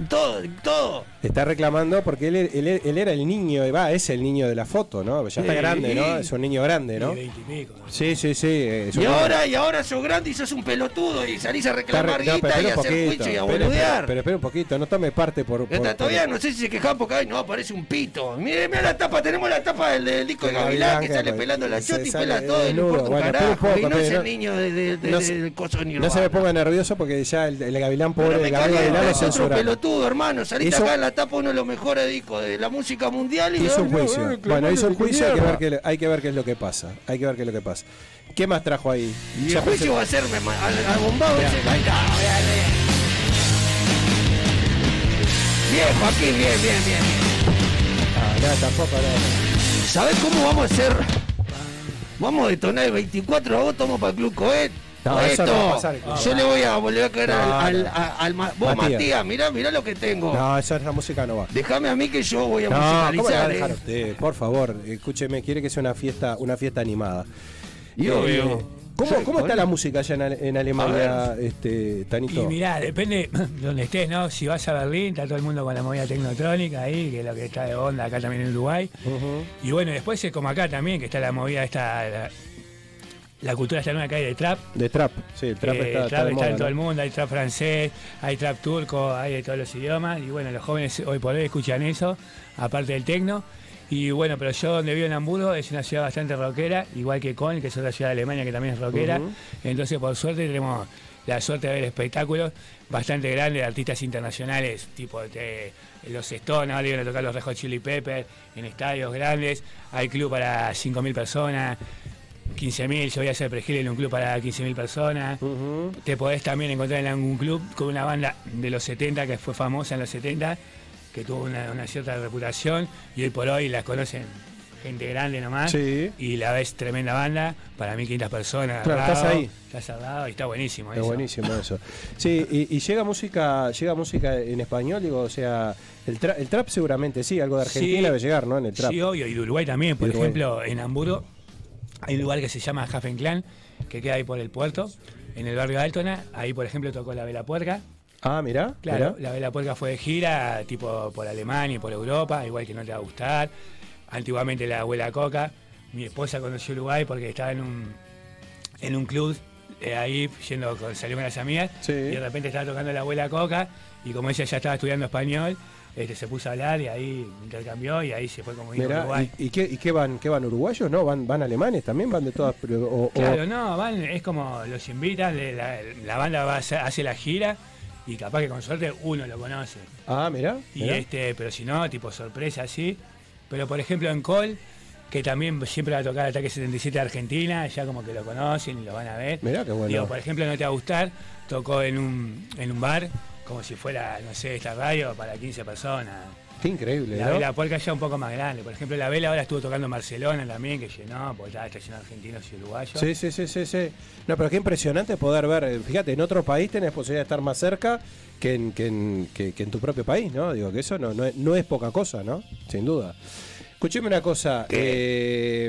todo, todo.
Está reclamando porque él, él- él era el niño, va, es el niño de la foto, ¿no? Ya está
Sí.
grande, ¿no? Es un niño grande, ¿no?
Y 20 y pico.
Sí, sí, sí. es
Y ahora, y ahora sos grande y sos un pelotudo y salís a reclamar
re- no,
guita
pero
y a hacer juicio y a boludear.
Pero espera un poquito, no tome parte por. por-
Hasta
por-
todavía no sé si se quejan porque ay, no aparece un pito. Mire, mira la tapa, tenemos la tapa del, del disco de Gavilán
Gavilán,
que sale
apare-
pelando la chota y
sale
pela todo y no
desnudo.
importa un
Bueno,
carajo.
poco,
y no es el niño de, de, de-
no
de- coso de
No se me ponga nervioso porque ya el, el Gavilán pobre
cagué,
Gavilán lo
es otro pelotudo, hermano. Saliste
Hizo-
acá en la tapa uno de los mejores discos de la música mundial y
Hizo un juicio.
no,
Bueno, hizo un juicio, hay que, ver qué, hay que ver qué es lo que pasa. Hay que ver qué es lo que pasa. ¿Qué más trajo ahí?
Y el juicio va a ser bombado. Bien, Joaquín, bien, bien, bien.
Ah, no, tampoco, no.
¿Sabes cómo vamos a hacer? Vamos a detonar el 24 de agosto, vamos para el Club Coet.
No, eso no va a
Esto, yo le voy a volver a caer
No,
al, Vos,
Matías.
Matías, mirá, mirá lo que tengo.
No, esa, esa música no va.
Déjame a mí que yo voy a
No, ¿cómo le va a
musicalizar.
dejar a
eh.
usted? Por favor, escúcheme, quiere que sea una fiesta, una fiesta animada.
Y
Eh,
obvio.
¿Cómo, cómo está la música allá en, Ale- en Alemania, este, Tanito?
Y mirá, depende de donde estés, ¿no? Si vas a Berlín, está todo el mundo con la movida tecnotrónica ahí, que es lo que está de onda acá también en Uruguay. Y bueno, después es como acá también, que está la movida esta, la, la cultura esta nueva que hay de trap.
De trap, sí, el trap
Eh,
está,
el
está
trap
de
está
moda,
en todo
¿no?
el mundo, hay trap francés, hay trap turco, hay de todos los idiomas. Y bueno, los jóvenes hoy por hoy escuchan eso, aparte del tecno. Y bueno, pero yo donde vivo en Hamburgo es una ciudad bastante rockera, igual que Köln, que es otra ciudad de Alemania que también es rockera. Entonces, por suerte, tenemos la suerte de ver espectáculos bastante grandes de artistas internacionales, tipo de los Stones, ahora iban a tocar los Red Hot Chili Peppers en estadios grandes. Hay club para 5.000 personas. 15.000, yo voy a hacer pregil en un club para 15.000 personas. Te podés también encontrar en algún club con una banda de los 70 que fue famosa en los 70, que tuvo una, una cierta reputación y hoy por hoy la conocen gente grande nomás.
Sí.
Y la ves tremenda banda, para 1.500 personas.
Claro, estás ahí.
Estás al lado y está buenísimo.
Es
eso.
buenísimo eso. Sí, y, y llega música, llega música en español, digo, o sea, el, tra- el trap seguramente sí, algo de Argentina
Sí.
debe llegar, ¿no? En el trap.
Sí, obvio, y de Uruguay también. Por
Uruguay.
ejemplo, en Hamburgo hay un lugar que se llama Clan que queda ahí por el puerto, en el barrio de Altona. Ahí, por ejemplo, tocó la Vela Puerca.
Ah, mirá.
Claro,
mirá.
la Vela Puerca fue de gira, tipo por Alemania y por Europa, igual que no te va a gustar. Antiguamente la abuela Coca. Mi esposa conoció Uruguay porque estaba en un, en un club eh, ahí yendo con, salió con las amigas y de repente estaba tocando la abuela Coca y como ella ya estaba estudiando español, este, se puso a hablar y ahí intercambió y ahí se fue como
Mirá,
Uruguay.
¿y, y qué, y qué van, qué van uruguayos? ¿No? ¿Van, van alemanes también? ¿Van de todas? o-
Claro, no, van, es como los invitan, la, la banda va hace la gira y capaz que con suerte uno lo conoce.
Ah, mirá.
Y este, pero si no, tipo sorpresa así. Pero por ejemplo en Col, que también siempre va a tocar Ataque 77 de Argentina, ya como que lo conocen y lo van a ver.
Mirá qué bueno.
Digo, por ejemplo, no te va a gustar, tocó en un, en un bar, como si fuera, no sé, esta radio para 15 personas.
Qué increíble,
La
¿no?
Vela Puerca ya un poco más grande. Por ejemplo, la Vela ahora estuvo tocando en Barcelona también, que llenó, porque estaba está lleno de argentinos y uruguayos.
Sí, sí, sí, sí, sí. No, pero qué impresionante poder ver. eh, Fíjate, en otro país tenés posibilidad de estar más cerca que en, que en, que- que en tu propio país, ¿no? Digo, que eso no, no, es, no es poca cosa, ¿no? Sin duda. Escucheme una cosa. eh,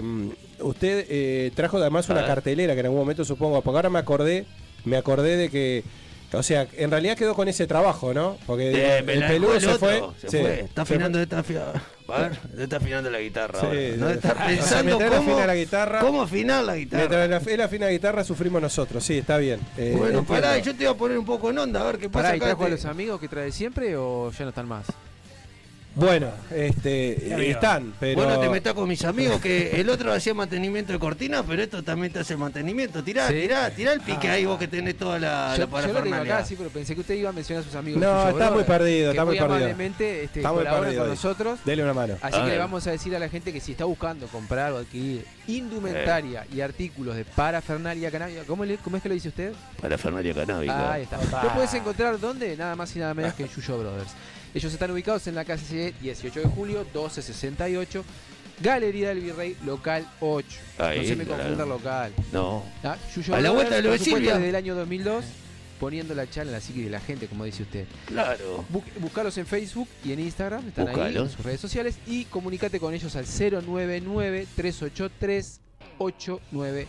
usted eh, trajo además una cartelera que en algún momento supongo, porque ahora me acordé, me acordé de que. O sea, en realidad quedó con ese trabajo, ¿no? Porque
Eh,
el peludo se fue.
Se
sí,
fue. Está afinando, está afinando. A ver, está afinando la guitarra.
Sí,
ahora. No
sí.
está
O sea,
pensando
mientras él
cómo,
la guitarra,
cómo afinar la guitarra.
Mientras la- él afina la guitarra, sufrimos nosotros. Sí, está bien. Eh,
Bueno,
entiendo.
pará, yo te iba a poner un poco en onda, a ver qué pasa
Pará, ¿y trajo a
este-
los amigos que trae siempre o ya no están más?
Bueno, este, están, pero.
Bueno, te metas con mis amigos que el otro hacía mantenimiento de cortina, pero esto también te hace mantenimiento. Tirá,
Sí.
tirá, tirá el pique ahí vos que tenés toda la,
Yo,
la
yo lo tengo
parafernalia.
acá, sí, pero pensé que usted iba a mencionar a sus amigos.
No, está muy perdido, está muy perdido.
amablemente este,
Está muy perdido
con
hoy.
nosotros.
Dele una mano.
Así
A
que le vamos a decir a la gente que si está buscando comprar o adquirir indumentaria y artículos de parafernalia canábica, ¿cómo, le- cómo es que lo dice usted?
Parafernalia canábica.
Ahí está. Lo puedes encontrar ¿dónde? Nada más y nada menos que en Yuyo Brothers. Ellos están ubicados en la calle 18 de julio, 1268, Galería del Virrey, local 8.
Ahí,
no se me
claro.
confunda el local.
No.
Ah, Yuyo
A la vuelta de lo de Silvia.
Desde el año 2002, poniendo la charla en la psique de la gente, como dice usted.
Claro.
Bu- buscalos en Facebook y en Instagram, están ahí en sus redes sociales y comunícate con ellos al 099-383-899.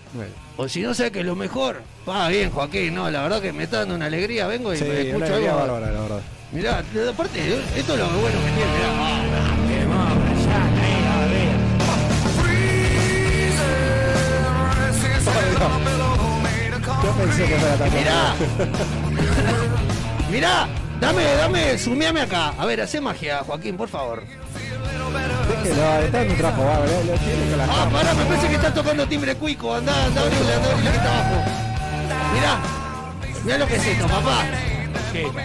O si no sé que lo mejor. Va bien, Joaquín, no, la verdad que me está dando una alegría. Vengo y
Sí,
me escucho algo.
bárbara, la verdad.
Mirá, de- aparte, esto es lo bueno que tiene. Mirá.
Yo pensé que fuera tan
Mirá. Mirá, dame, dame, sumeame acá. A ver, hace magia, Joaquín, por favor.
Déjelo, está en un trapo, va, lo, lo tiene con las
Ah, pará, me parece que está tocando timbre cuico. Andá, andá, abrile, andá, abrile que está abajo. Mirá, mirá lo que es esto, papá.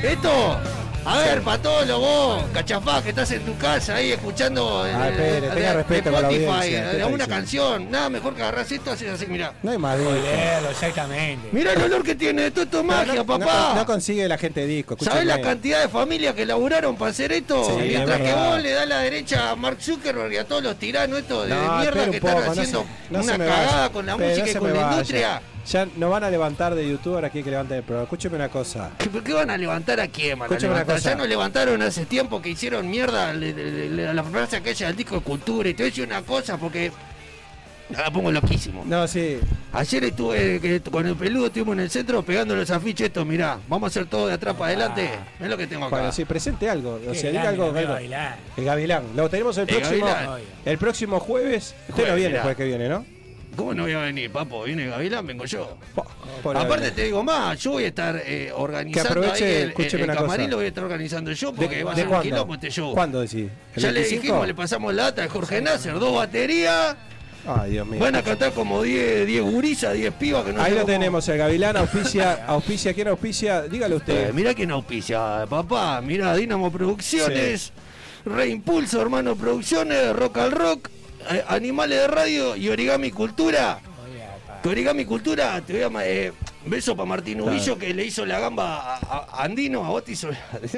Esto, a ver, Patolo, vos, cachafá, que estás en tu casa ahí escuchando eh,
Ah, espere,
eh,
tenga
de-
respeto
de
con la
Spotify,
audiencia, ¿qué
eh,
está
una canción. Nada mejor que agarrás esto, haces así, mirá.
No hay más.
Joderlo, exactamente.
Mirá el olor que tiene, esto, esto es magia,
no, no-
papá.
No, consigue la gente disco.
¿Sabés la cantidad de familias que laburaron para hacer esto?
Sí,
Mientras
es
que
verdad.
vos le das la derecha a Mark Zuckerberg y a todos los tiranos estos de
No,
mierda que están
no se-
haciendo una cagada
vaya.
con la música y con la
vaya.
industria.
Ya nos van a levantar de YouTube, ahora que levanten el programa. Escúcheme una cosa.
¿Qué, qué van a levantar a quién, van a
Escúchame una
levantar?
cosa.
Ya nos levantaron hace tiempo que hicieron mierda le- le- le- a la frase aquella del disco de cultura y te voy a decir una cosa porque la pongo loquísimo.
No, sí.
Ayer estuve que con el peludo, estuvimos en el centro pegando los afiches estos, mirá, vamos a hacer todo de atrás para adelante. Es lo que tengo acá.
Bueno, sí, presente algo. O sea, diga algo. El Gavilán. Lo tenemos el
El
próximo.
Gavilán.
El próximo jueves. Usted no
Jueves,
viene el
mirá.
jueves que viene, ¿no?
¿Cómo no voy a venir, papo? Viene Gavilán, vengo yo. Aparte te digo más, yo voy a estar eh, organizando
aproveche,
ahí el, el- el
cosa.
lo voy a estar organizando yo porque
¿De,
va a ser un quilombo este show.
¿Cuándo decís? ¿El
Ya le
25?
dijimos, le pasamos la data de Jorge Nasser, dos baterías,
Ay, Dios mío.
van a cantar como 10 10 gurisas, 10 pibas que no
Ahí lo tenemos, el Gavilán auspicia, auspicia, ¿quién auspicia? Dígalo usted.
Eh, mirá quién auspicia, papá, mirá Dinamo Producciones, Reimpulso, hermano Producciones, Rock al Rock, Animales de Radio y Origami Cultura. Que Origami Cultura, te voy a... eh, beso para Martín
Claro.
Ubillo que le hizo la gamba a, Andino, a vos te hizo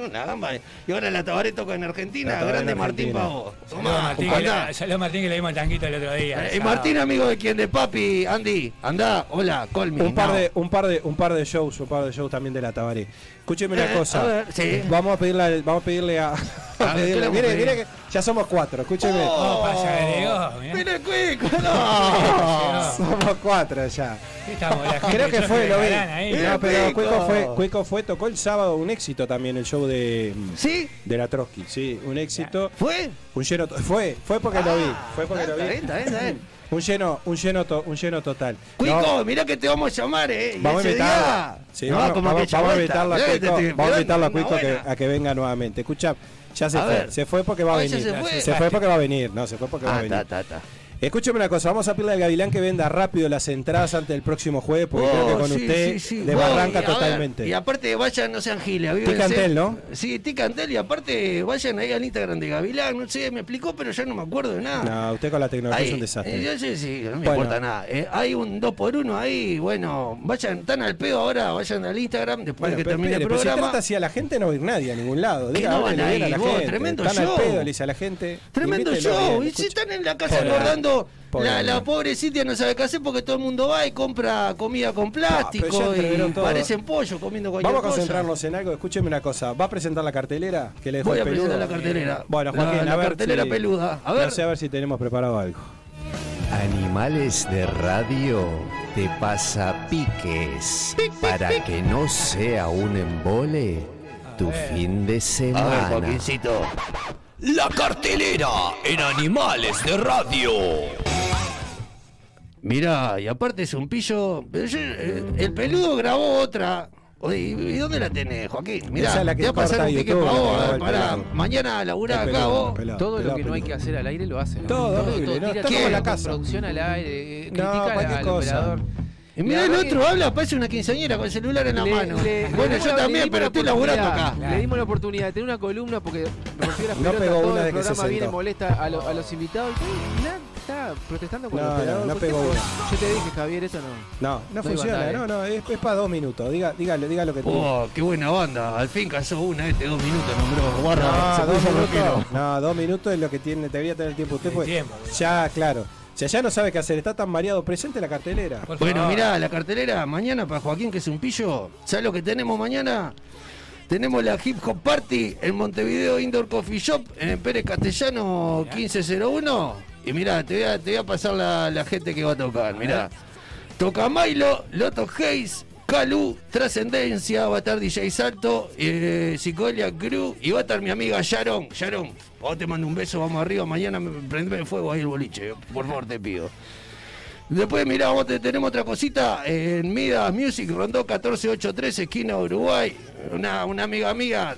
una gamba. eh, Y ahora la Tabaré toca en Argentina, grande
en
Martín
Argentina.
Pavo.
Saludos a Martín, que
andá.
le- saludos a Martín que le dimos el tanquito el otro día.
Eh, Martín, amigo de quien, de papi, Andy, andá, hola, call me.
Un par, de, un, par de, un par de shows, un par de shows también de la Tabaré. Escúcheme una
Eh,
cosa.
a ver, sí.
Vamos a pedirle, a- vamos a pedirle a.
A ver, ¿qué le
pedirle-
vamos a
mire, mire que ya somos cuatro, escúcheme.
Oh,
pasa, agregó, mirá.
Mire, cuico. No,
somos cuatro ya.
Aquí estamos, la gente
Creo que fue, lo vi.
ahí.
No, pero
Cuico.
Fue, Cuico fue, tocó el sábado un éxito también el show de,
¿Sí?
de la Trotsky, sí, un éxito.
¿Fue?
Un lleno, fue, fue porque lo vi, fue porque lo
Está
vi.
bien, está bien, está bien.
Un lleno, un lleno, to- un lleno total.
Cuico,
No,
mirá que te vamos a llamar, eh.
Vamos a invitarla.
día-
Sí,
No,
vamos,
como
vamos-
aquella
vamos a invitarla a Cuico, vamos a invitarla a Cuico que, a que venga nuevamente. Escucha, ya se
A
fue,
ver.
se fue porque va a
Ah,
venir.
se fue.
fue porque va a venir, no, se fue porque va a
Ah,
venir.
ta, ta, ta.
Escúcheme una cosa, vamos a pedirle al Gavilán que venda rápido las entradas antes del próximo jueves, porque creo que
Oh,
con
sí,
usted
sí, sí.
le
Voy,
barranca totalmente.
y aparte vayan, no sean giles.
Ticantel, ¿no?
Sí, Ticantel y aparte vayan ahí al Instagram de Gavilán. No sé, me explicó, pero ya no me acuerdo de nada.
No, usted con la tecnología
Ahí,
es un desastre.
eh, yo sí, sí, no me
Bueno.
importa nada. Eh, hay un 2 por 1 ahí, bueno, vayan, tan al pedo ahora, vayan al Instagram después
Bueno,
de que
pero
termine el
pero si
programa.
trata así a la gente no va a ir nadie a ningún lado.
Que
Diga,
no van a
bien a la
vos,
gente.
tremendo
Están
show.
al pedo, le dice a la gente.
Tremendo show. y si están en la casa
Pobre Pobre
la, la pobre Cintia no sabe qué hacer porque todo el mundo va y compra comida con plástico
Ah, ya
y parecen pollo comiendo cualquier
Vamos a
cosa.
concentrarnos en algo. Escúcheme una cosa. ¿Va a presentar la cartelera? que le dejó
Voy
el
a
peludo?
presentar la cartelera.
Bueno, Joaquín,
la
a ver
cartelera
si-
peluda. A ver.
No sé, a ver si tenemos preparado algo.
Animales de radio te pasa piques para que no sea un embole tu fin de
A ver,
semana.
Joaquincito.
La cartelera en Animales de Radio.
Mirá, y aparte es un pillo. eh, el peludo grabó otra. ¿y dónde la tenés, Joaquín? Mirá,
Esa es la que
te va a pasar un
YouTube,
para
la
vos.
que
a
va
ver,
el
Pará,
pelado.
mañana laburá acá vos.
pelado.
Todo lo
pelado,
que no hay que hacer al aire lo hace. ¿no?
Todo horrible,
todo
¿no?
tira
Está
todo
la casa.
producción al aire, eh,
No,
critica al- operador.
Y mirá el otro, habla, parece una quinceañera con el celular en la
Le-
mano.
le-
bueno, yo
la-
también, pero
la
estoy laburando acá.
Le dimos la oportunidad de tener una columna porque rompió las
No pegó
todo
una
el
de que se
programa viene molesta a, lo- a los invitados y todo, está protestando con
No,
el
no, no pegó
Porque
una.
Yo te dije, Javier, eso no.
No, no, funciona,
andar,
no, no, es, es para dos minutos. Diga, dígalo, diga lo que tiene.
Oh, qué buena banda. Al fin casó una, este dos minutos nombró. Guarda, se
No, dos minutos, no, dos minutos es lo que tiene, debería tener tiempo usted.
El
Pues,
tiempo.
ya, claro. O sea, ya no sabe qué hacer, está tan mareado. Presente la cartelera.
Bueno, mirá, la cartelera mañana para Joaquín, que es un pillo. ¿Sabes lo que tenemos mañana? Tenemos la Hip Hop Party en Montevideo Indoor Coffee Shop en Pérez Castellano 1501. Y mirá, te voy a, te voy a pasar la, la gente que va a tocar. Mirá. Toca Milo, Loto Hayes, Calu, Trascendencia, va a estar DJ Salto, eh, Psicolia Crew y va a estar mi amiga Sharon. Sharon, vos te mando un beso, vamos arriba. Mañana me prendeme fuego ahí el boliche, por favor te pido. Después, mirá, vamos, te- tenemos otra cosita en Midas Music, Rondó 14813, esquina Uruguay. Una, una amiga mía,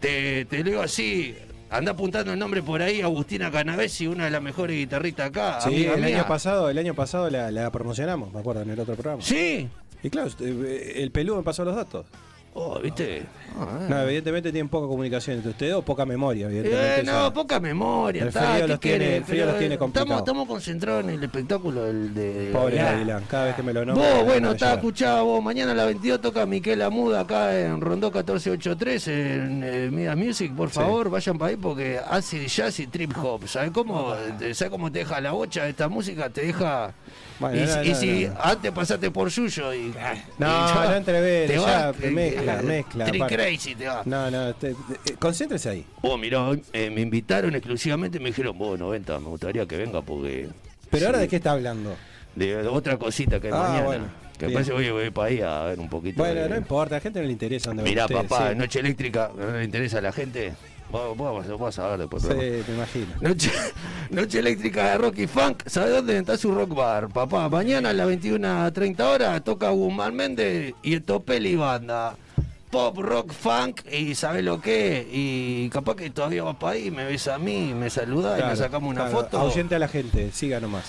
te, te digo así, anda apuntando el nombre por ahí, Agustina Canavesi, una de las mejores guitarristas acá.
Sí, el
mía.
año pasado, el año pasado la, la promocionamos, me acuerdo, en el otro programa.
Sí.
Y claro, usted- el peludo me pasó los datos.
Oh, ¿viste? Ah,
No, evidentemente tienen poca comunicación entre ustedes o poca memoria, evidentemente.
Eh, no, poca memoria.
El
está,
frío
¿qué
los tiene- el frío los tiene
eh,
complicado.
Estamos, estamos concentrados en el espectáculo del, de...
Pobre. Gavilán, cada vez que me lo nombra.
Vos, bueno, está escuchado vos. Mañana a las 22 toca Miquel Amuda acá en Rondó 1483 en eh, Midas Music. Por
Sí.
favor, vayan para ahí porque hace jazz y trip hop. ¿Sabes cómo, ¿sabes cómo te deja la bocha de esta música? Te deja.
Bueno,
y
no,
y
no,
si
no.
antes pasaste por suyo y.
No,
y
no entreveres,
te
ya,
eh,
mezcla,
eh,
mezcla, para.
crazy te va.
No, no, te- te- concéntrese ahí.
Oh, mirá, eh, me invitaron exclusivamente me dijeron, vos, 90, me gustaría que venga porque.
Pero ahora de qué está hablando.
De otra cosita que hay
Ah,
mañana.
bueno,
que parece que voy para ahí a ver un poquito.
Bueno,
de-
no importa, a la gente no le interesa dónde
Mirá,
ustedes,
papá,
sí.
Noche Eléctrica, ¿no le interesa a la gente? Vos vas a ver después.
Sí, te imagino.
Noche, noche Eléctrica de Rock y Funk, ¿sabes dónde está su rock bar? Papá, mañana a las 21.30 horas toca Guzmán Méndez y el Topeli Banda. Pop, rock, funk y ¿sabes lo que? Y capaz que todavía vas para ahí, me ves a mí, me saludás y nos sacamos una
claro,
foto.
Ahuyente a la gente, siga nomás.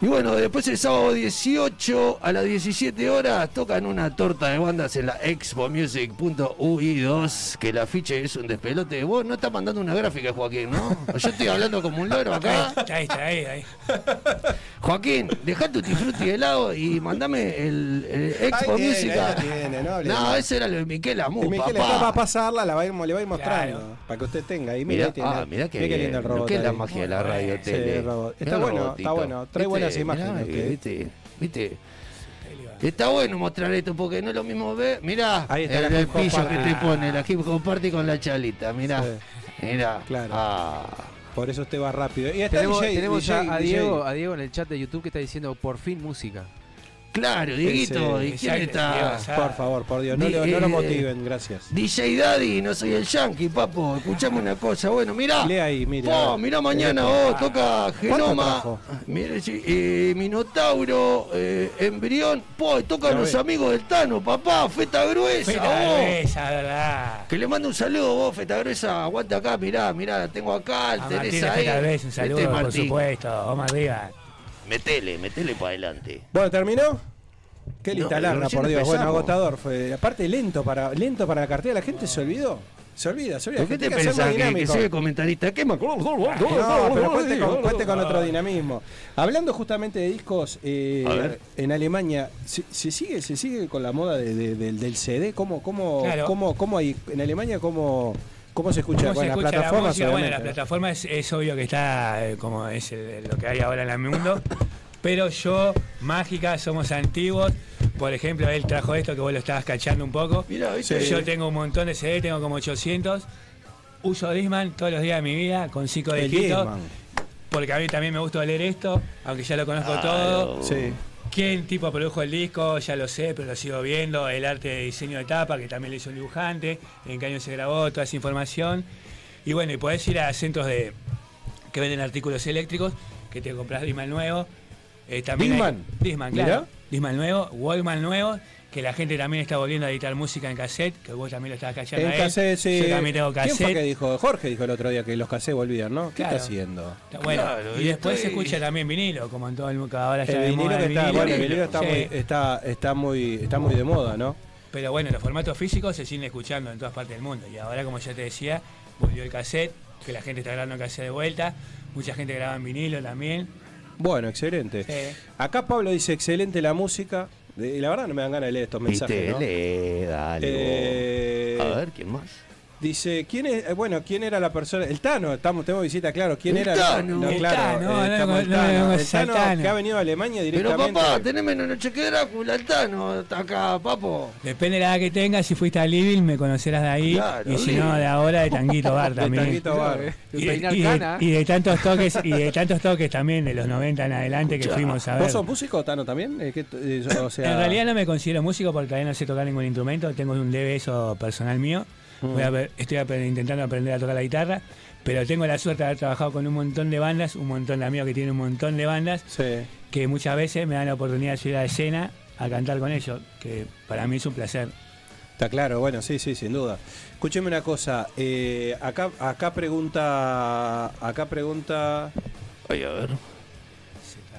Y bueno, después el sábado 18 a las 17 horas tocan una torta de bandas en la expomusic.ui2, que el afiche es un despelote. Vos no estás mandando una gráfica, Joaquín, ¿no? Yo estoy hablando como un loro acá.
Ahí, está ahí, ahí.
Joaquín, dejá tu tifruti de lado y mandame el, el Expo
tiene,
Música.
tiene, no
No, ese era lo de Miquel Amú,
Y Miquel
papá.
después va a pasarla, la va a ir, le va a ir mostrando.
Claro.
Para que usted tenga. Y
Mirá,
mira, tiene,
ah, mirá
qué
bien.
lindo el robot.
que es la magia de la radio tele. Mirá
Está bueno,
robotito.
está bueno. Trae. Buenas
Mirá,
imágenes. que-
¿Viste? ¿Viste? Está bueno mostrar esto porque no es lo mismo ver. Mirá,
Ahí está
el, el pillo que te pone, la hip hop party con la chalita. Mirá,
Sí.
mirá.
Claro.
Ah.
Por eso usted va rápido. Y
Tenemos,
DJ,
tenemos
DJ,
ya a
DJ.
Diego, a Diego en el chat de YouTube que está diciendo por fin música.
Claro, Dieguito, ¿y quién está?
Por favor, por Dios, no, lo, no lo
eh,
motiven, gracias.
DJ Daddy, no soy el yankee, papo. Escuchame una cosa. Bueno, mirá.
Lee ahí.
Oh,
a ver.
mirá mañana, oh, toca Genoma, mire, sí, eh, Minotauro, eh, Embrión, po, y tocan
Ya
los
ve.
amigos del Tano, papá, Feta Gruesa,
Feta
vos.
gruesa, verdad.
Que le mando un saludo vos, Feta Gruesa, aguanta acá, mirá, mirá, tengo acá,
A Martín
Teresa
Feta
ahí.
Gruesa, un saludo,
Vete,
por
Martín.
supuesto. Vamos arriba.
Metele, metele para adelante.
Bueno, ¿terminó? Qué
No,
lista larga, por Dios. Bueno,
empezamos.
agotador fue. Aparte, lento para, lento para la cartera. La gente se olvidó. Se olvida, se olvida.
¿Por qué te
que
pensás que, que soy comentarista? ¿Qué me
No, pero cuente con, cuente con otro dinamismo. Hablando justamente de discos, eh, en Alemania, ¿se, se sigue se sigue con la moda de- de- del, del CD? ¿Cómo, cómo,
Claro.
cómo, cómo hay, en Alemania, cómo, cómo se escucha?
¿Cómo se escucha la
plataformas,
música? Bueno, las
obviamente.
plataformas es, es obvio que está eh, como es el- lo que hay ahora en el mundo. Pero yo, Mágica, somos antiguos. Por ejemplo, él trajo esto que vos lo estabas cachando un poco.
Mirá, ¿viste?
Yo tengo un montón de CD, tengo como 800. Uso Disman todos los días de mi vida con dígitos.
Discman.
Porque a mí también me gusta leer esto, aunque ya lo conozco
Claro.
todo.
Sí.
¿Quién tipo produjo el disco? Ya lo sé, pero lo sigo viendo. El arte de diseño de tapa, que también lo hizo un dibujante. En qué año se grabó, toda esa información. Y bueno, y podés ir a centros de que venden artículos eléctricos, que te compras Disman nuevo. Eh, también hay-
Disman.
Disman, claro. Disman nuevo, Walkman nuevo, que la gente también está volviendo a editar música en cassette, que vos también lo estabas callando.
En
a él.
cassette, sí.
Yo también tengo
¿Quién fue
cassette.
que dijo? Jorge dijo el otro día que los cassettes volvían, ¿no? ¿Qué
Claro.
está haciendo?
Bueno,
Claro,
y después se escucha también vinilo, como en todo el mundo. Ahora
El vinilo que está,
vinilo.
bueno, el vinilo está,
Sí.
muy, está, está, muy, está muy de moda, ¿no?
Pero bueno, los formatos físicos se siguen escuchando en todas partes del mundo. Y ahora, como ya te decía, volvió el cassette, que la gente está grabando cassette de vuelta. Mucha gente graba en vinilo también.
Bueno, excelente.
Sí.
Acá Pablo dice, excelente la música. Y la verdad no me dan ganas de leer estos mensajes, ¿no?
lee, dale.
Eh.
A ver, ¿quién más?
Dice, ¿quién es? eh, Bueno, ¿quién era la persona? El Tano, estamos, tenemos visita, claro. ¿Quién
El
era?
Tano.
No,
El
claro,
Tano,
eh,
no,
el
no,
Tano. El que ha venido a Alemania
Pero
directamente.
papá, tenés menos noche que Drácula, el Tano, está acá, papo.
Depende de la edad que tengas, si fuiste a Living me conocerás de ahí.
Claro,
y si no, de ahora de Tanguito Bar
De
también.
Tanguito Bar.
Y,
De
de,
peinar
y de-
cana.
y de tantos toques, y de tantos toques también de los 90 en adelante que fuimos a ver.
¿Vos sos músico, Tano, también? Eh, ¿qué t- eh, o sea,
En realidad no me considero músico porque todavía no sé tocar ningún instrumento, tengo un debe eso personal mío. Voy a ver- estoy intentando aprender a tocar la guitarra, pero tengo la suerte de haber trabajado con un montón de bandas, un montón de amigos que tienen un montón de bandas, que muchas veces me dan la oportunidad de subir a la escena a cantar con ellos, que para mí es un placer.
Está claro, bueno, sí, sí, sin duda. Escúcheme una cosa, eh, acá, acá pregunta, acá pregunta...
Oye, a ver.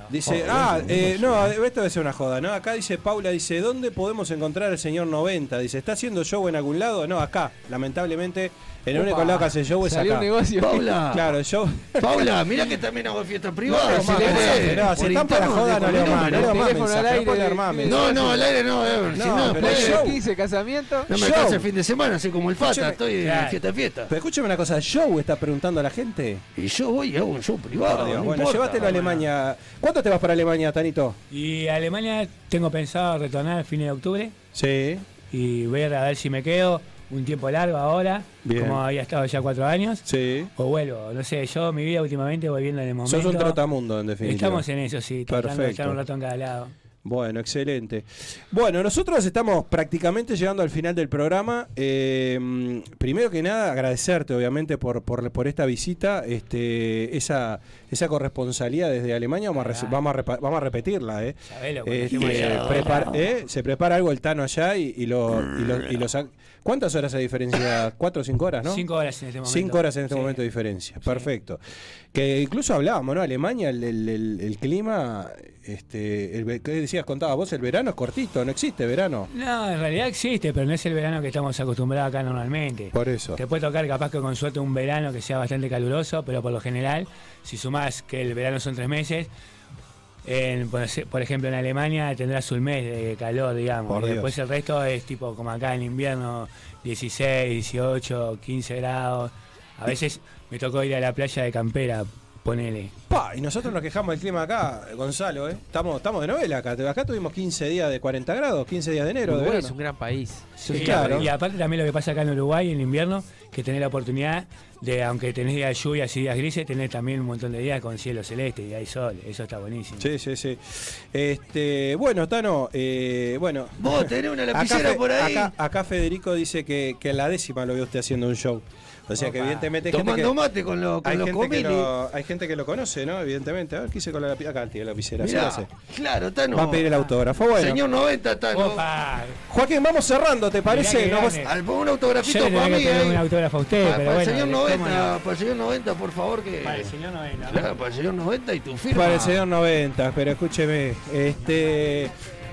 Dice, ah,
no
eh, no, esto debe ser una joda, ¿no? Acá dice Paula, dice, ¿dónde podemos encontrar al señor 90? Dice, ¿está haciendo show en algún lado? No, acá, lamentablemente, el único lado que hace show es
salió
acá.
un negocio.
Paula.
Claro, el show...
Paula, mira que también hago fiestas privadas.
No,
si
no,
le
no,
querés,
no, si están para joda, no
con
le
mi
más,
número.
no más
eh.
No, no, al aire no, eh, si
No,
después-
show.
15 casamiento.
No me alcanza el fin de semana, así como el Fata,
Escúcheme.
estoy de
Claro.
fiesta a fiesta.
Pero escúchame una cosa, ¿show está preguntando a la gente?
Y yo voy y hago un show privado.
Por Dios,
no
bueno,
importa.
llévatelo a Alemania. ¿Cuánto te vas para Alemania, Tanito?
Y a Alemania tengo pensado retornar a fines de octubre.
Sí.
Y ver a ver si me quedo un tiempo largo ahora,
Bien.
como había estado ya cuatro años.
Sí.
O vuelvo, no sé, yo mi vida últimamente voy viendo en el momento.
Sos un trotamundo, en definitiva.
Estamos en eso, sí, tratando de estar un rato en cada lado.
Bueno, excelente. Bueno, nosotros estamos prácticamente llegando al final del programa. Eh, primero que nada, agradecerte, obviamente, por, por, por esta visita, este, esa, esa corresponsalía desde Alemania. Vamos a, vamos a, vamos a repetirla. ¿eh?
Sabelo,
Este, prepar- ¿eh? Se prepara algo el Tano allá y, y lo, y lo, y lo sac- ¿Cuántas horas hay diferencia? ¿Cuatro o cinco horas, no?
Cinco horas en este momento.
Cinco horas en este
Sí.
momento de diferencia. Perfecto. Que incluso hablábamos, ¿no? Alemania, el, el- el- el clima, este, ¿qué decías? Contaba vos, el verano es cortito, no existe verano.
No, en realidad existe, pero no es el verano que estamos acostumbrados acá normalmente.
Por eso.
Te puede tocar capaz que con suerte un verano que sea bastante caluroso, pero por lo general, si sumás que el verano son tres meses, en- por ej- por ejemplo en Alemania tendrás un mes de calor, digamos. Y después el resto es tipo como acá en invierno, 16, 18, 15 grados. A veces me tocó ir a la playa de Campera, ponele.
Pa, y nosotros nos quejamos del clima acá, Gonzalo, ¿eh? Estamos, estamos de novela acá. Acá tuvimos 15 días de 40 grados, 15 días de enero. de
Uruguay
verano.
es un gran país.
Sí,
claro.
Y aparte también lo que pasa acá en Uruguay en invierno, que tenés la oportunidad de, aunque tenés días de lluvias y días grises, tenés también un montón de días con cielo celeste y hay sol. Eso está buenísimo.
Sí, sí, sí. Este, bueno, Tano, eh, bueno.
Vos tenés una lapicera por ahí.
Acá, acá Federico dice que, que en la décima lo vio usted haciendo un show. O sea que evidentemente hay gente
Tomando
que,
mate con, lo- con
hay,
los
gente que lo, hay gente que lo conoce, ¿no? Evidentemente. A ver, ¿qué hice con la lapicera? Acá tiene la lapicera.
Mirá,
hace.
claro, Tano.
Va a pedir el autógrafo. Bueno.
Señor 90, Tano.
Opa.
Joaquín, vamos cerrando, ¿te parece?
pon un autografito para mí. ahí.
un autógrafo a usted,
Pa-
pero
para
bueno,
el señor
¿cómo
90,
no?
para el señor 90, por favor, que.
Para el señor 90.
Claro, para el señor 90 y tu firma.
Para el señor 90, pero escúcheme. Este.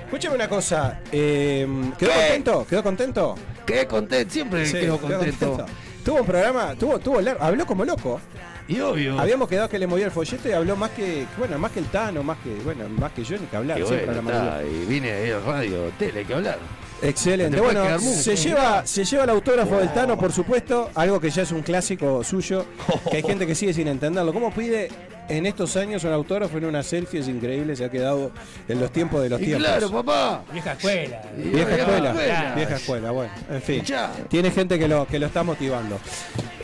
Escúcheme una cosa. eh, ¿Quedó
¿Qué?
contento? ¿Quedó contento?
Quedé contento, siempre
Sí,
quedo
quedó
contento.
Tuvo un programa, tuvo, tuvo largo, habló como loco.
Y obvio.
Habíamos quedado que le movía el folleto y habló más que, bueno, más que el Tano, más que, bueno, más que yo ni que hablar.
Y bueno, está, y vine a radio, tele, hay que hablar.
Excelente.
Te
Bueno, se lleva, se lleva el autógrafo del Tano, por supuesto, algo que ya es un clásico suyo, que hay gente que sigue sin entenderlo. ¿Cómo pide en estos años un autógrafo en una selfie? Es increíble, se ha quedado en los tiempos de los
Y
tiempos.
claro, papá.
Vieja escuela.
Vieja escuela,
escuela.
vieja escuela, bueno, en fin.
Ya.
Tiene gente que lo, que lo está motivando.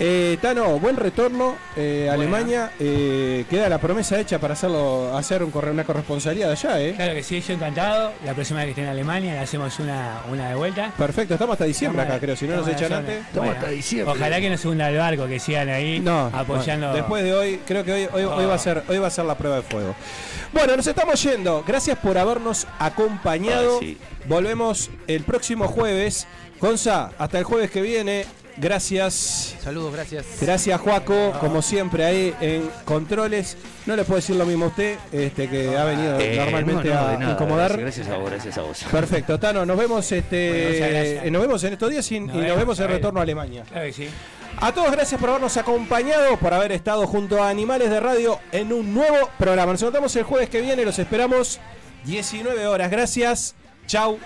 Eh, Tano, buen retorno eh, a Alemania. Eh, queda la promesa hecha para hacerlo, hacer un corre- una corresponsalía allá, ¿eh?
Claro que sí, yo encantado. La próxima vez que esté en Alemania le hacemos una, una de vuelta.
Perfecto, estamos hasta diciembre
Estamos-
acá, creo. Si no nos echan antes.
Estamos hasta diciembre.
Ojalá que no se hunda el barco, que sigan ahí
No,
apoyando.
bueno, después de hoy, creo que hoy, hoy, hoy va a ser, hoy va a ser la prueba de fuego. Bueno, nos estamos yendo. Gracias por habernos acompañado. Volvemos el próximo jueves. Gonza, hasta el jueves que viene. Gracias.
Saludos, gracias.
Gracias, Juaco, como siempre ahí en controles. No le puedo decir lo mismo a usted, este que ha venido
Eh,
normalmente
no, no,
a
nada,
incomodar.
Gracias, gracias a vos, gracias a vos.
Perfecto, Tano, nos vemos este
Bueno,
eh, nos vemos en estos días y, y nos
vemos,
en retorno a Alemania.
Claro que sí.
A todos gracias por habernos acompañado, por haber estado junto a Animales de Radio en un nuevo programa. Nos encontramos el jueves que viene, los esperamos 19 horas. Gracias. Chau.